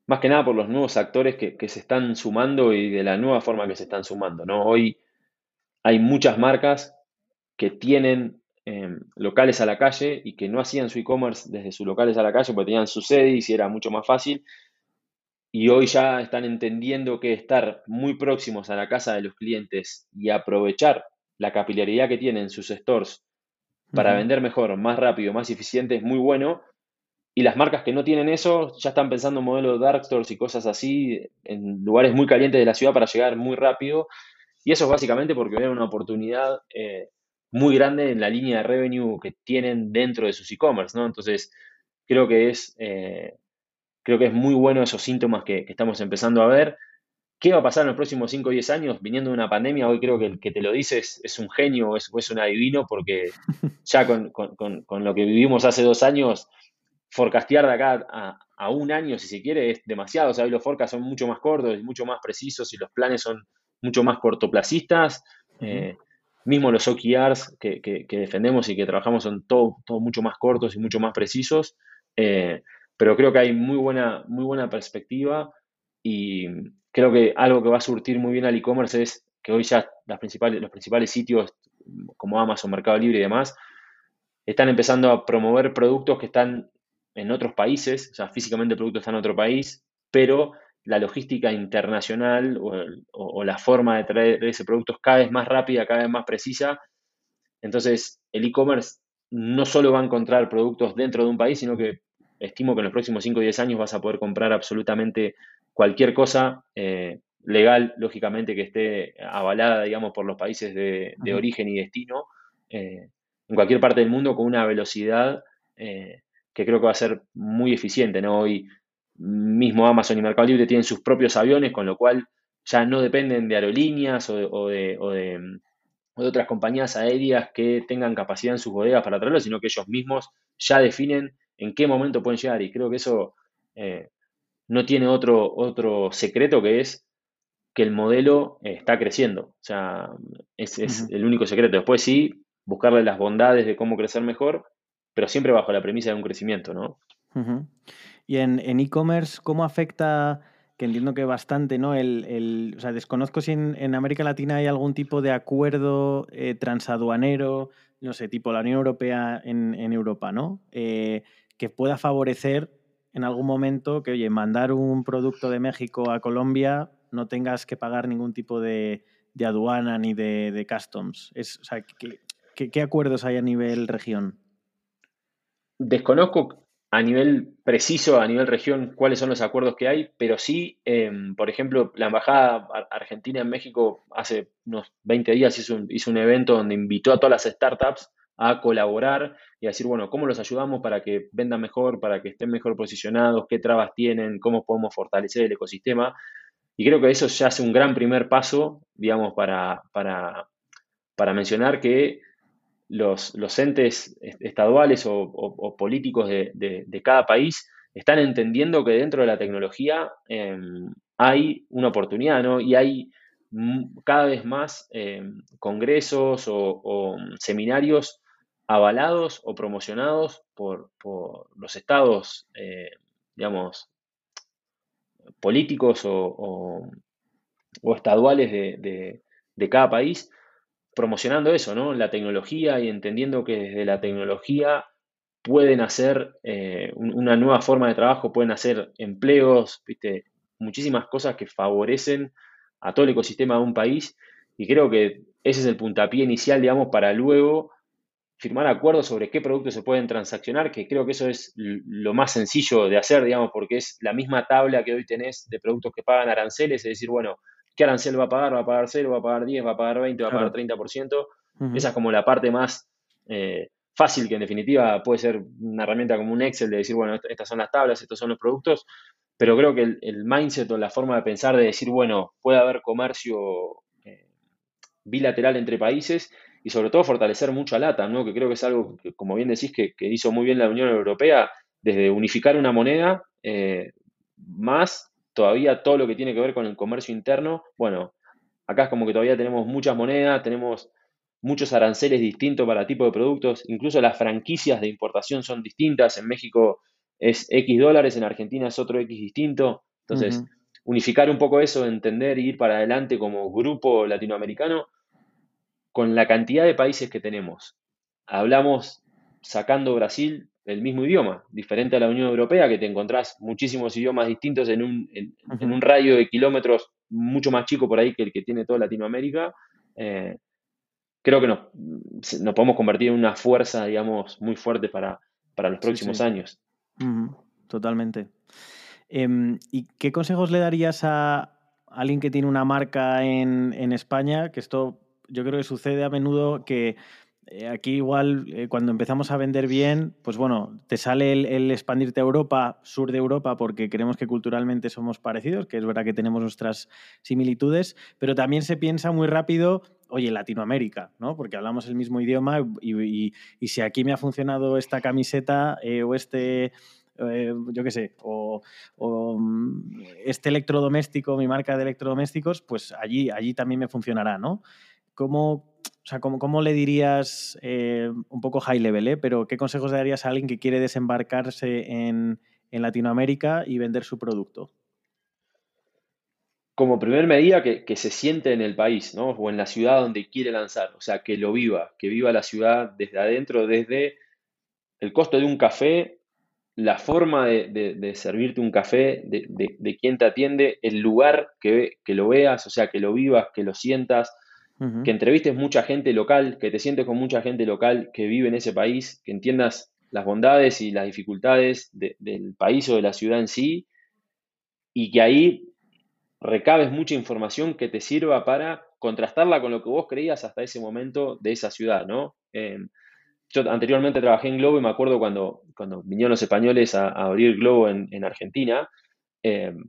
más que nada por los nuevos actores que, se están sumando y de la nueva forma que se están sumando, ¿no? Hoy hay muchas marcas que tienen em, locales a la calle y que no hacían su e-commerce desde sus locales a la calle porque tenían su sede y era mucho más fácil. Y hoy ya están entendiendo que estar muy próximos a la casa de los clientes y aprovechar la capilaridad que tienen sus stores para vender mejor, más rápido, más eficiente es muy bueno. Y las marcas que no tienen eso ya están pensando en modelos dark stores y cosas así en lugares muy calientes de la ciudad para llegar muy rápido. Y eso es básicamente porque ven una oportunidad eh, muy grande en la línea de revenue que tienen dentro de sus e-commerce, ¿no? Entonces, creo que es, eh, creo que es muy bueno esos síntomas que, estamos empezando a ver. ¿Qué va a pasar en los próximos 5 o 10 años? Viniendo de una pandemia, hoy creo que el que te lo dice es, un genio, es, es un adivino, porque ya con, lo que vivimos hace dos años, forecastear de acá a, un año, si se quiere, es demasiado. O sea, hoy los forecasts son mucho más cortos y mucho más precisos y los planes son mucho más cortoplacistas. Eh, mismo los OKRs que, defendemos y que trabajamos son todo, todo, mucho más cortos y mucho más precisos. Eh, pero creo que hay muy buena, muy buena perspectiva y creo que algo que va a surtir muy bien al e-commerce es que hoy ya las principales, los principales sitios como Amazon, Mercado Libre y demás, están empezando a promover productos que están en otros países, o sea, físicamente el producto está en otro país, pero la logística internacional o, la forma de traer ese producto es cada vez más rápida, cada vez más precisa. Entonces, el e-commerce no solo va a encontrar productos dentro de un país, sino que estimo que en los próximos 5 o 10 años vas a poder comprar absolutamente cualquier cosa eh, legal, lógicamente, que esté avalada, digamos, por los países de, origen y destino, eh, en cualquier parte del mundo con una velocidad eh, que creo que va a ser muy eficiente, ¿no? Hoy mismo Amazon y Mercado Libre tienen sus propios aviones, con lo cual ya no dependen de aerolíneas o de, o de, otras compañías aéreas que tengan capacidad en sus bodegas para traerlo, sino que ellos mismos ya definen en qué momento pueden llegar. Y creo que eso no tiene otro, otro secreto que es que el modelo eh, está creciendo. O sea, es, es el único secreto. Después sí, buscarle las bondades de cómo crecer mejor, pero siempre bajo la premisa de un crecimiento, ¿no? Y en e-commerce, ¿cómo afecta, que entiendo que bastante, ¿no? El, o sea, desconozco si en, América Latina hay algún tipo de acuerdo eh, transaduanero, no sé, tipo la Unión Europea en, Europa, ¿no? Eh, que pueda favorecer en algún momento que, oye, mandar un producto de México a Colombia no tengas que pagar ningún tipo de, aduana ni de, customs. Es, o sea, ¿qué, acuerdos hay a nivel región? Desconozco a nivel preciso, a nivel región, cuáles son los acuerdos que hay, pero sí, em, por ejemplo, la Embajada Argentina en México hace unos 20 días hizo hizo un evento donde invitó a todas las startups a colaborar y a decir, bueno, ¿cómo los ayudamos para que vendan mejor, para que estén mejor posicionados, qué trabas tienen, cómo podemos fortalecer el ecosistema? Y creo que eso ya hace un gran primer paso, digamos, para, para, mencionar que los, los entes estaduales o, políticos de, cada país están entendiendo que dentro de la tecnología em, hay una oportunidad, ¿no? Y hay cada vez más em, congresos o, seminarios avalados o promocionados por, los estados, eh, digamos, políticos o, estaduales de, cada país, promocionando eso, ¿no? La tecnología y entendiendo que desde la tecnología pueden hacer eh, una nueva forma de trabajo, pueden hacer empleos, ¿viste? muchísimas cosas que favorecen a todo el ecosistema de un país y creo que ese es el puntapié inicial, digamos, para luego firmar acuerdos sobre qué productos se pueden transaccionar, que creo que eso es lo más sencillo de hacer, digamos, porque es la misma tabla que hoy tenés de productos que pagan aranceles, es decir, bueno, ¿qué arancel va a pagar? ¿Va a pagar 0? ¿Va a pagar 10? ¿Va a pagar 20? ¿Va a pagar 30%? Esa es como la parte más eh, fácil, que en definitiva puede ser una herramienta como un Excel de decir, bueno, estas son las tablas, estos son los productos, pero creo que el, mindset o la forma de pensar de decir, bueno, puede haber comercio eh, bilateral entre países y sobre todo fortalecer mucho a LATAM, ¿no? que creo que es algo que, como bien decís, que, hizo muy bien la Unión Europea, desde unificar una moneda, eh, más todavía todo lo que tiene que ver con el comercio interno. Bueno, acá es como que todavía tenemos muchas monedas, tenemos muchos aranceles distintos para tipo de productos, incluso las franquicias de importación son distintas, en México es X dólares, en Argentina es otro X distinto, Entonces, unificar un poco eso, entender y ir para adelante como grupo latinoamericano con la cantidad de países que tenemos. Hablamos, sacando Brasil, el mismo idioma, diferente a la Unión Europea, que te encontrás muchísimos idiomas distintos en un, en, un radio de kilómetros mucho más chico por ahí que el que tiene toda Latinoamérica. Eh, creo que nos, nos, podemos convertir en una fuerza, digamos, muy fuerte para, para los próximos años. Totalmente. Em, ¿Y qué consejos le darías a alguien que tiene una marca en, en España? Que esto yo creo que sucede a menudo que eh, aquí igual eh, cuando empezamos a vender bien, pues bueno, te sale el, expandirte a Europa, sur de Europa, porque creemos que culturalmente somos parecidos, que es verdad que tenemos nuestras similitudes, pero también se piensa muy rápido, oye, Latinoamérica, ¿no? Porque hablamos el mismo idioma y, si aquí me ha funcionado esta camiseta eh, o este... yo qué sé, o, mm, este electrodoméstico, mi marca de electrodomésticos, pues allí, allí también me funcionará, ¿no? ¿Cómo, o sea, ¿cómo, le dirías, eh, un poco high level, eh, pero qué consejos le darías a alguien que quiere desembarcarse en, Latinoamérica y vender su producto? Como primer medida, que, se siente en el país, ¿no? O en la ciudad donde quiere lanzar. O sea, que lo viva, que viva la ciudad desde adentro, desde el costo de un café, la forma de, servirte un café, de, de, quién te atiende, el lugar que, que lo veas, o sea, que lo vivas, que lo sientas que entrevistes mucha gente local, que te sientes con mucha gente local que vive en ese país, que entiendas las bondades y las dificultades del país o de la ciudad en sí, y que ahí recabes mucha información que te sirva para contrastarla con lo que vos creías hasta ese momento de esa ciudad, ¿no? Em, yo anteriormente trabajé en Globo y me acuerdo cuando, cuando vinieron los españoles a, abrir Globo en, Argentina, em,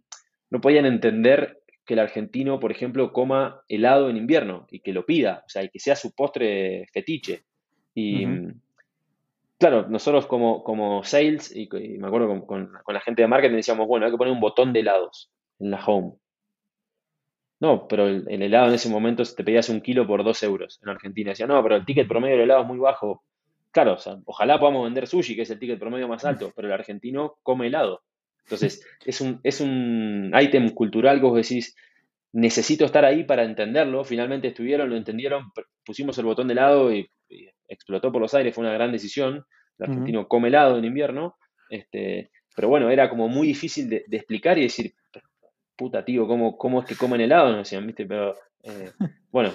no podían entender que el argentino, por ejemplo, coma helado en invierno y que lo pida, o sea, y que sea su postre fetiche. Y claro, nosotros como, como sales, y, me acuerdo con, la gente de marketing decíamos, bueno, hay que poner un botón de helados en la home. No, pero el, helado en ese momento te pedías un kilo por dos euros en Argentina. Decía, no, pero el ticket promedio del helado es muy bajo. Claro, o sea, ojalá podamos vender sushi, que es el ticket promedio más alto, pero el argentino come helado. Entonces, es un, es un ítem cultural que vos decís, necesito estar ahí para entenderlo. Finalmente estuvieron, lo entendieron, pusimos el botón de lado y, explotó por los aires, fue una gran decisión. El argentino come helado en invierno. Este, pero bueno, era como muy difícil de, explicar y decir, puta tío, ¿cómo, cómo es que comen helado? No decían, ¿viste? Pero eh, bueno,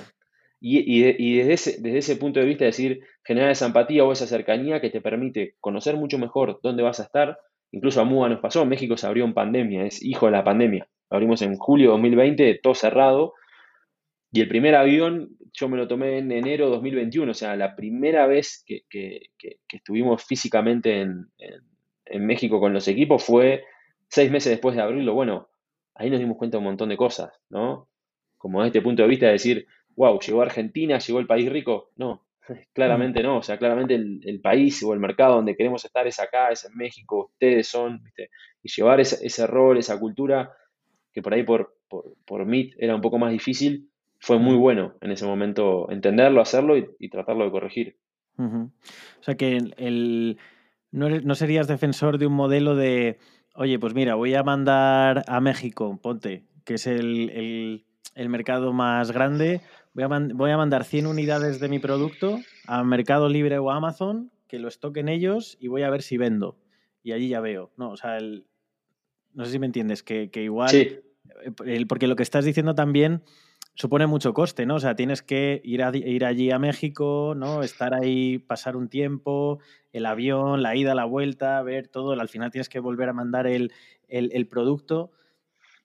y, desde, ese, desde ese punto de vista, decir, generar esa empatía o esa cercanía que te permite conocer mucho mejor dónde vas a estar, Incluso a MUA nos pasó, México se abrió en pandemia, es hijo de la pandemia. Abrimos en julio de 2020, todo cerrado. Y el primer avión yo me lo tomé en enero de 2021, o sea, la primera vez que, estuvimos físicamente en, México con los equipos fue seis meses después de abrirlo. Bueno, ahí nos dimos cuenta de un montón de cosas, ¿no? Como desde este punto de vista de decir, wow, llegó Argentina, llegó el país rico. No, Claramente no, o sea, claramente el, país o el mercado donde queremos estar es acá, es en México, ustedes son, ¿viste? y llevar ese, ese, rol, esa cultura, que por ahí por, por, por MIT era un poco más difícil, fue muy bueno en ese momento entenderlo, hacerlo y, tratarlo de corregir. O sea que el, no, no, serías defensor de un modelo de, oye, pues mira, voy a mandar a México, ponte, que es el, el, el mercado más grande, Voy a, mandar 100 unidades de mi producto a Mercado Libre o a Amazon, que lo estoquen ellos y voy a ver si vendo. Y allí ya veo. No, o sea, no sé si me entiendes, que, igual. Sí. porque lo que estás diciendo también supone mucho coste, ¿no? O sea, tienes que ir, a, ir allí a México, ¿no? Estar ahí, pasar un tiempo, el avión, la ida, la vuelta, ver todo. Al final tienes que volver a mandar el, producto.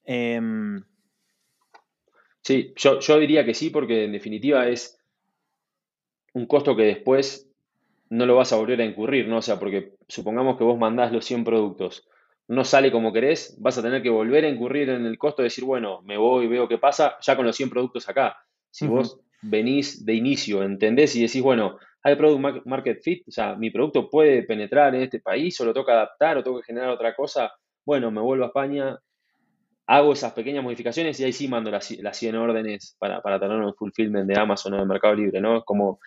Em, Sí, yo, yo diría que sí, porque en definitiva es un costo que después no lo vas a volver a incurrir, ¿no? O sea, porque supongamos que vos mandás los 100 productos, no sale como querés, vas a tener que volver a incurrir en el costo de decir, bueno, me voy, veo qué pasa, ya con los 100 productos acá. Si vos venís de inicio, entendés y decís, bueno, hay product market fit, o sea, mi producto puede penetrar en este país o lo toca adaptar o tengo que generar otra cosa, bueno, me vuelvo a España, hago esas pequeñas modificaciones y ahí sí mando las, las 100 órdenes para, para tener un fulfillment de Amazon o de Mercado Libre, ¿no? Como,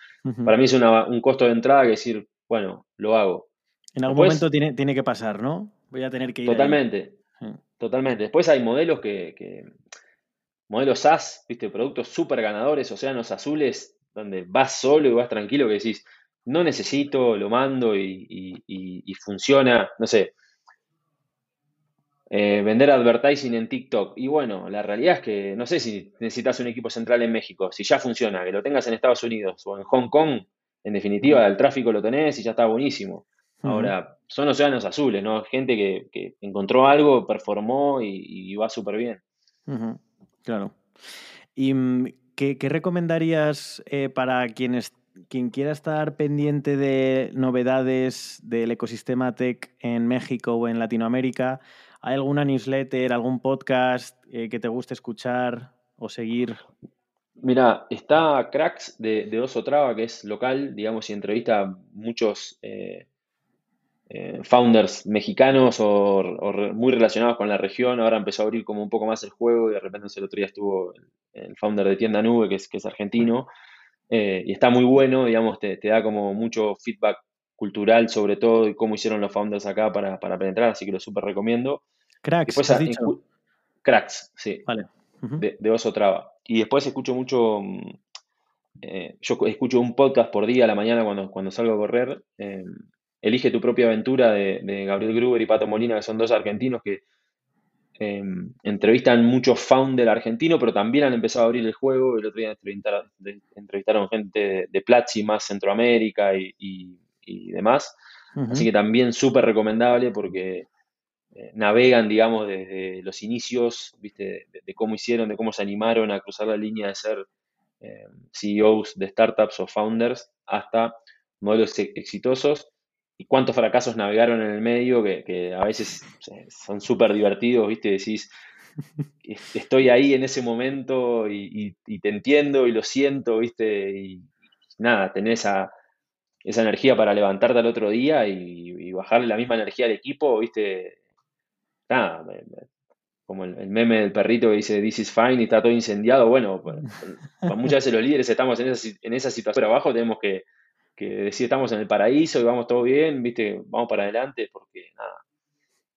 para mí es un costo de entrada que decir, bueno, lo hago. En algún momento tiene, tiene que pasar, ¿no? Voy a tener que ir. Totalmente. Totalmente. Después hay modelos que, modelos SaaS, viste, productos súper ganadores, océanos azules, donde vas solo y vas tranquilo, que decís, no necesito, lo mando y, funciona, no sé, eh, vender advertising en TikTok. Y bueno, la realidad es que no sé si necesitas un equipo central en México, si ya funciona, que lo tengas en Estados Unidos o en Hong Kong, en definitiva, el tráfico lo tenés y ya está buenísimo. Ahora, son océanos azules, ¿no? Gente que, encontró algo, performó y, va súper bien. Claro. ¿Y mm, qué, recomendarías eh, para quienes, quien quiera estar pendiente de novedades del ecosistema tech en México o en Latinoamérica? ¿Hay alguna newsletter, algún podcast eh, que te guste escuchar o seguir? Mira, está Cracks de, de Oso Traba, que es local, digamos, y entrevista a muchos eh, eh, founders mexicanos o, muy relacionados con la región. Ahora empezó a abrir como un poco más el juego y de repente el otro día estuvo el, founder de Tienda Nube, que es, que es argentino. Eh, y está muy bueno, digamos, te, da como mucho feedback cultural sobre todo y cómo hicieron los founders acá para, para penetrar, así que lo súper recomiendo. Cracks, has dicho? Cracks, sí. Vale. de, Oso Traba. Y después escucho mucho, eh, yo escucho un podcast por día a la mañana cuando, cuando salgo a correr, Elige tu propia aventura de, Gabriel Gruber y Pato Molina, que son dos argentinos que em, entrevistan muchos founders argentinos, pero también han empezado a abrir el juego. El otro día entrevistaron, gente de, Platzi, más Centroamérica y, demás. Así que también súper recomendable porque eh, navegan, digamos, desde los inicios, ¿viste? De, cómo hicieron, de cómo se animaron a cruzar la línea de ser em, CEOs de startups o founders hasta modelos exitosos y cuántos fracasos navegaron en el medio que, a veces son súper divertidos, ¿viste? Decís, estoy ahí en ese momento y, te entiendo y lo siento, ¿viste? Y nada, tenés esa, esa energía para levantarte al otro día y, bajarle la misma energía al equipo, ¿viste? Nada, como el, meme del perrito que dice This is fine y está todo incendiado. Bueno, pues, muchas veces los líderes estamos en esa, en esa situación abajo, tenemos que que decir estamos en el paraíso y vamos todo bien, viste, vamos para adelante, porque nada,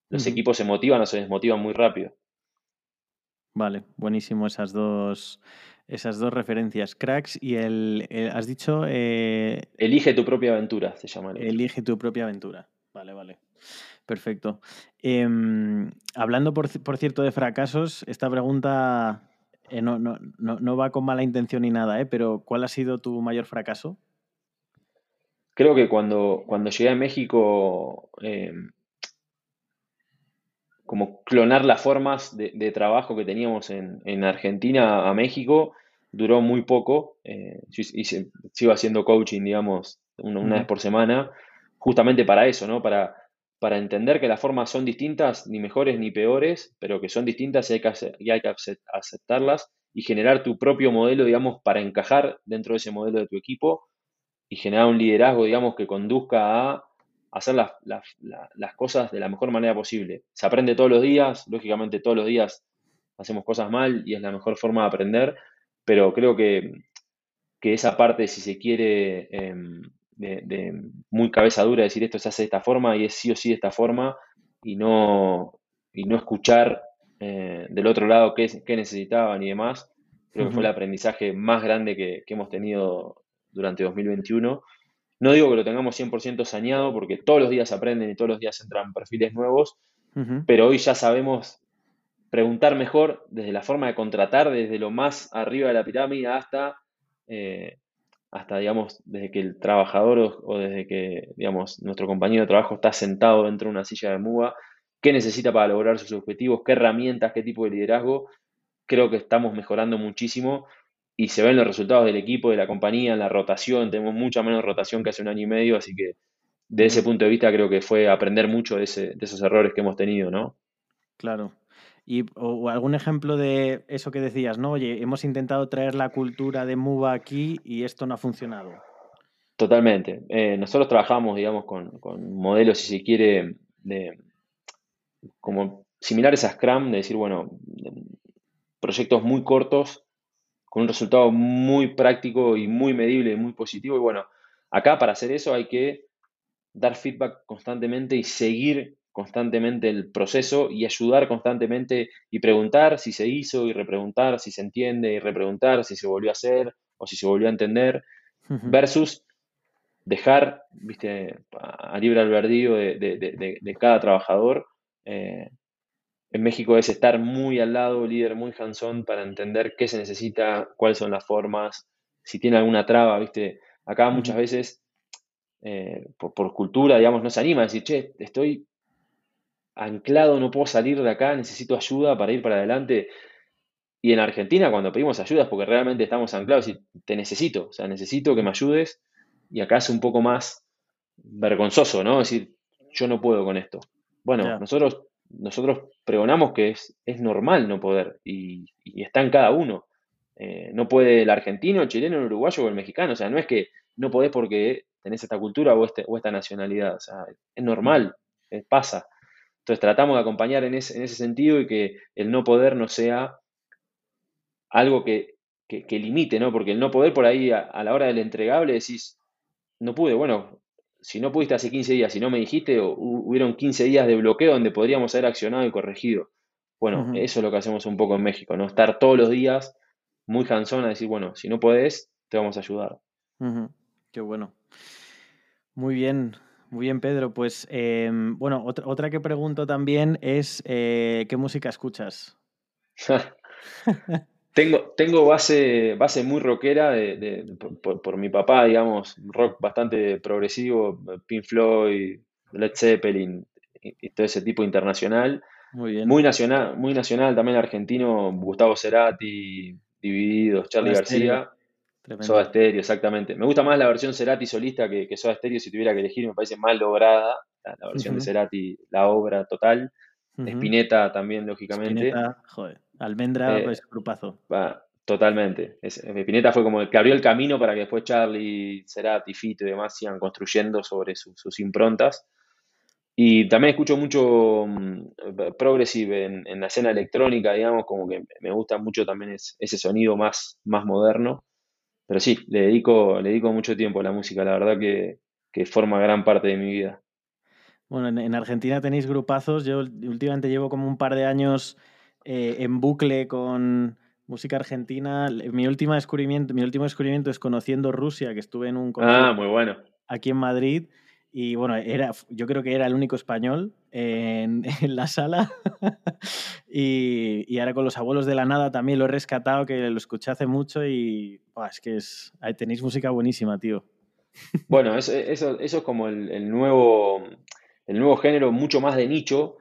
los equipos se motivan o se desmotivan muy rápido. Vale, buenísimo esas dos, esas dos referencias, cracks y el, has dicho... Eh, Elige tu propia aventura, se llama. Elige tu propia aventura, vale, vale. Perfecto. Em, hablando, por, cierto, de fracasos, esta pregunta eh, no, no, no, va con mala intención ni nada, ¿eh? pero ¿cuál ha sido tu mayor fracaso? creo que cuando, cuando llegué a México, eh, como clonar las formas de, trabajo que teníamos en, Argentina a México, duró muy poco. Eh, sigo haciendo coaching, digamos, una, vez por semana, justamente para eso, ¿no? Para, para entender que las formas son distintas, ni mejores ni peores, pero que son distintas y hay que, y hay que aceptarlas y generar tu propio modelo, digamos, para encajar dentro de ese modelo de tu equipo y generar un liderazgo, digamos, que conduzca a hacer las, cosas de la mejor manera posible. Se aprende todos los días, lógicamente todos los días hacemos cosas mal y es la mejor forma de aprender, pero creo que, esa parte, si se quiere, em, de, muy cabeza dura, decir esto se hace de esta forma y es sí o sí de esta forma, y no, y no escuchar eh, del otro lado qué, qué, necesitaban y demás, creo que fue el aprendizaje más grande que, que hemos tenido durante 2021. No digo que lo tengamos 100% saneado porque todos los días aprenden y todos los días entran perfiles nuevos, pero hoy ya sabemos preguntar mejor desde la forma de contratar, desde lo más arriba de la pirámide hasta, eh, hasta digamos, desde que el trabajador o, desde que, digamos, nuestro compañero de trabajo está sentado dentro de una silla de muga, qué necesita para lograr sus objetivos, qué herramientas, qué tipo de liderazgo. Creo que estamos mejorando muchísimo y se ven los resultados del equipo, de la compañía, en la rotación, tenemos mucha menos rotación que hace un año y medio, así que de ese punto de vista creo que fue aprender mucho de, esos errores que hemos tenido, ¿no? Claro. Y o, algún ejemplo de eso que decías, ¿no? Oye, hemos intentado traer la cultura de MUBA aquí y esto no ha funcionado. Totalmente. Eh, nosotros trabajamos, digamos, con, con, modelos, si se quiere, de, como similares a Scrum, de decir, bueno, proyectos muy cortos con un resultado muy práctico y muy medible y muy positivo. Y bueno, acá para hacer eso hay que dar feedback constantemente y seguir constantemente el proceso y ayudar constantemente y preguntar si se hizo y repreguntar si se entiende y repreguntar si se volvió a hacer o si se volvió a entender, versus dejar, viste, a libre albedrío de, de, cada trabajador. Eh, en México es estar muy al lado, líder muy hands para entender qué se necesita, cuáles son las formas, si tiene alguna traba, viste. Acá muchas veces, eh, por, cultura, digamos, no se anima a decir, che, estoy anclado, no puedo salir de acá, necesito ayuda para ir para adelante. Y en Argentina, cuando pedimos ayuda es porque realmente estamos anclados y te necesito, o sea, necesito que me ayudes y acá es un poco más vergonzoso, ¿no? decir, yo no puedo con esto. Bueno, nosotros, nosotros pregonamos que es, es normal no poder y, está en cada uno. Eh, no puede el argentino, el chileno, el uruguayo o el mexicano. O sea, no es que no podés porque tenés esta cultura o, este, esta nacionalidad. O sea, es normal, eh, pasa. Entonces tratamos de acompañar en ese, en ese sentido y que el no poder no sea algo que, que, limite, ¿no? Porque el no poder por ahí a, la hora del entregable decís, no pude, bueno, si no pudiste hace 15 días, si no me dijiste, hubieron 15 días de bloqueo donde podríamos haber accionado y corregido. Bueno, eso es lo que hacemos un poco en México, ¿no? Estar todos los días muy cansón a decir, bueno, si no podés, te vamos a ayudar. Qué bueno. Muy bien, muy bien, Pedro. Pues, em, bueno, otra, otra, que pregunto también es, eh, ¿qué música escuchas? Tengo, tengo base, base muy rockera de, por, mi papá, digamos, rock bastante progresivo, Pink Floyd, Led Zeppelin y, todo ese tipo internacional. Muy bien. Muy nacional, muy nacional también argentino, Gustavo Cerati, Divididos, Charlie García. Soda Stereo, exactamente. Me gusta más la versión Cerati solista que, que Soda Stereo, si tuviera que elegir, me parece más lograda la, versión de Cerati, la obra total. Spinetta también, lógicamente. Spinetta, joder. Almendra, eh, pues grupazo. totalmente. Spinetta fue como el que abrió el camino para que después Charlie, Cerati, Fito y demás sigan construyendo sobre sus improntas. Y también escucho mucho mm, progressive en, la escena electrónica, digamos, como que me gusta mucho también ese sonido más, más moderno. Pero sí, le dedico, le dedico mucho tiempo a la música, la verdad que, que forma gran parte de mi vida. Bueno, en, Argentina tenéis grupazos. Yo últimamente llevo como un par de años eh, en bucle con música argentina. Mi, última descubrimiento, mi último descubrimiento es conociendo Rusia, que estuve en un concierto ah, muy bueno. aquí en Madrid. Y bueno, era, yo creo que era el único español en, la sala. y, ahora con los abuelos de la nada también lo he rescatado, que lo escuché hace mucho y es que es, tenéis música buenísima, tío. Bueno, eso, eso, es como el, nuevo, el nuevo género mucho más de nicho,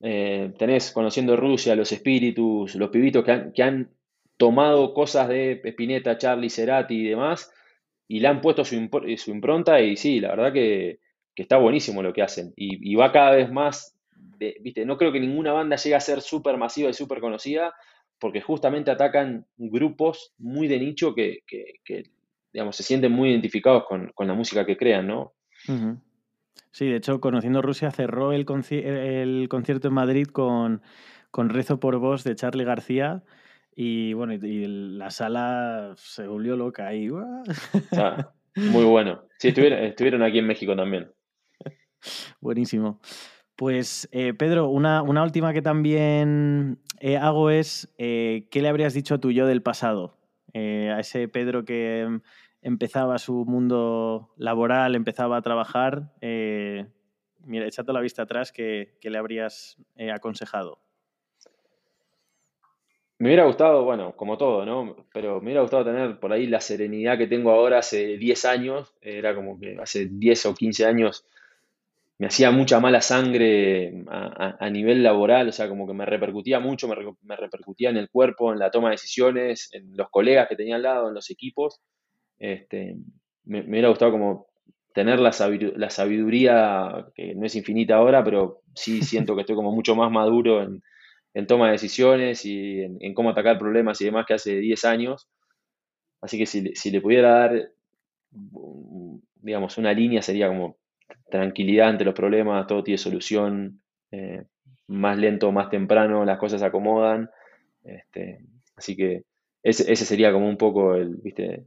eh, tenés conociendo Rusia, los espíritus, los pibitos que han, tomado cosas de Spinetta, Charlie, Cerati y demás, y le han puesto su, impronta y sí, la verdad que, está buenísimo lo que hacen. Y, va cada vez más, viste, no creo que ninguna banda llegue a ser súper masiva y súper conocida, porque justamente atacan grupos muy de nicho que, digamos, se sienten muy identificados con, la música que crean, ¿no? Sí, de hecho, conociendo Rusia, cerró el, el concierto en Madrid con, con, Rezo por Vos de Charlie García. Y bueno, y la sala se volvió loca ahí. Ah, muy bueno. Sí, estuvieron, aquí en México también. Buenísimo. Pues eh, Pedro, una, una, última que también eh, hago es, eh, ¿qué le habrías dicho a tu yo del pasado? a ese Pedro que empezaba su mundo laboral, empezaba a trabajar, eh, mira, echando la vista atrás, ¿qué, le habrías eh, aconsejado? Me hubiera gustado, bueno, como todo, ¿no? Pero me hubiera gustado tener por ahí la serenidad que tengo ahora hace 10 años. Era como que hace 10 o 15 años me hacía mucha mala sangre a, nivel laboral, o sea, como que me repercutía mucho, me, me, repercutía en el cuerpo, en la toma de decisiones, en los colegas que tenía al lado, en los equipos. Este, me, hubiera gustado como tener la, sabiduría, que no es infinita ahora, pero sí siento que estoy como mucho más maduro en, toma de decisiones y en, cómo atacar problemas y demás que hace 10 años. Así que si, le pudiera dar, digamos, una línea sería como tranquilidad ante los problemas, todo tiene solución, eh, más lento, más temprano, las cosas se acomodan. Este, así que ese, ese, sería como un poco el, ¿viste?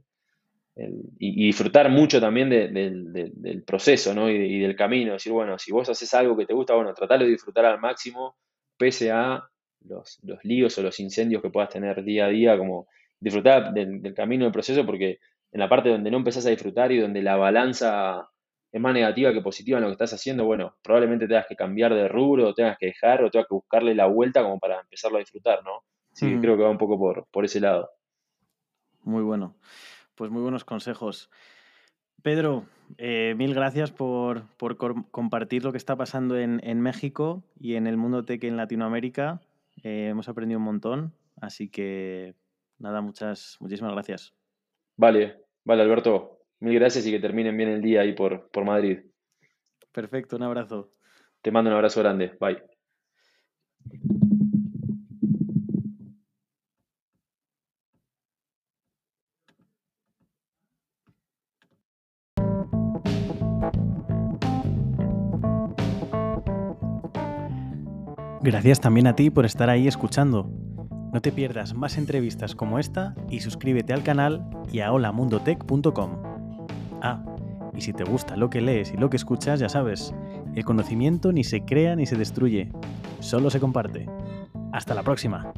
Y, disfrutar mucho también del proceso ¿no? y, del camino. Decir, bueno, si vos haces algo que te gusta, bueno, tratalo de disfrutar al máximo, pese a los, líos o los incendios que puedas tener día a día, como disfrutar del, camino, del proceso, porque en la parte donde no empezás a disfrutar y donde la balanza es más negativa que positiva en lo que estás haciendo, bueno, probablemente tengas que cambiar de rubro, o tengas que dejar, o tengas que buscarle la vuelta como para empezarlo a disfrutar, ¿no? Sí, creo que va un poco por, por ese lado. Muy bueno. Pues muy buenos consejos. Pedro, eh, mil gracias por, compartir lo que está pasando en, México y en el mundo tech en Latinoamérica. Eh, hemos aprendido un montón, así que nada, muchas, muchísimas gracias. Vale, vale, Alberto. Mil gracias y que terminen bien el día ahí por, por Madrid. Perfecto, un abrazo. Te mando un abrazo grande. Bye. Gracias también a ti por estar ahí escuchando. No te pierdas más entrevistas como esta y suscríbete al canal y a holamundotech.com. Ah, y si te gusta lo que lees y lo que escuchas, ya sabes, el conocimiento ni se crea ni se destruye, solo se comparte. Hasta la próxima.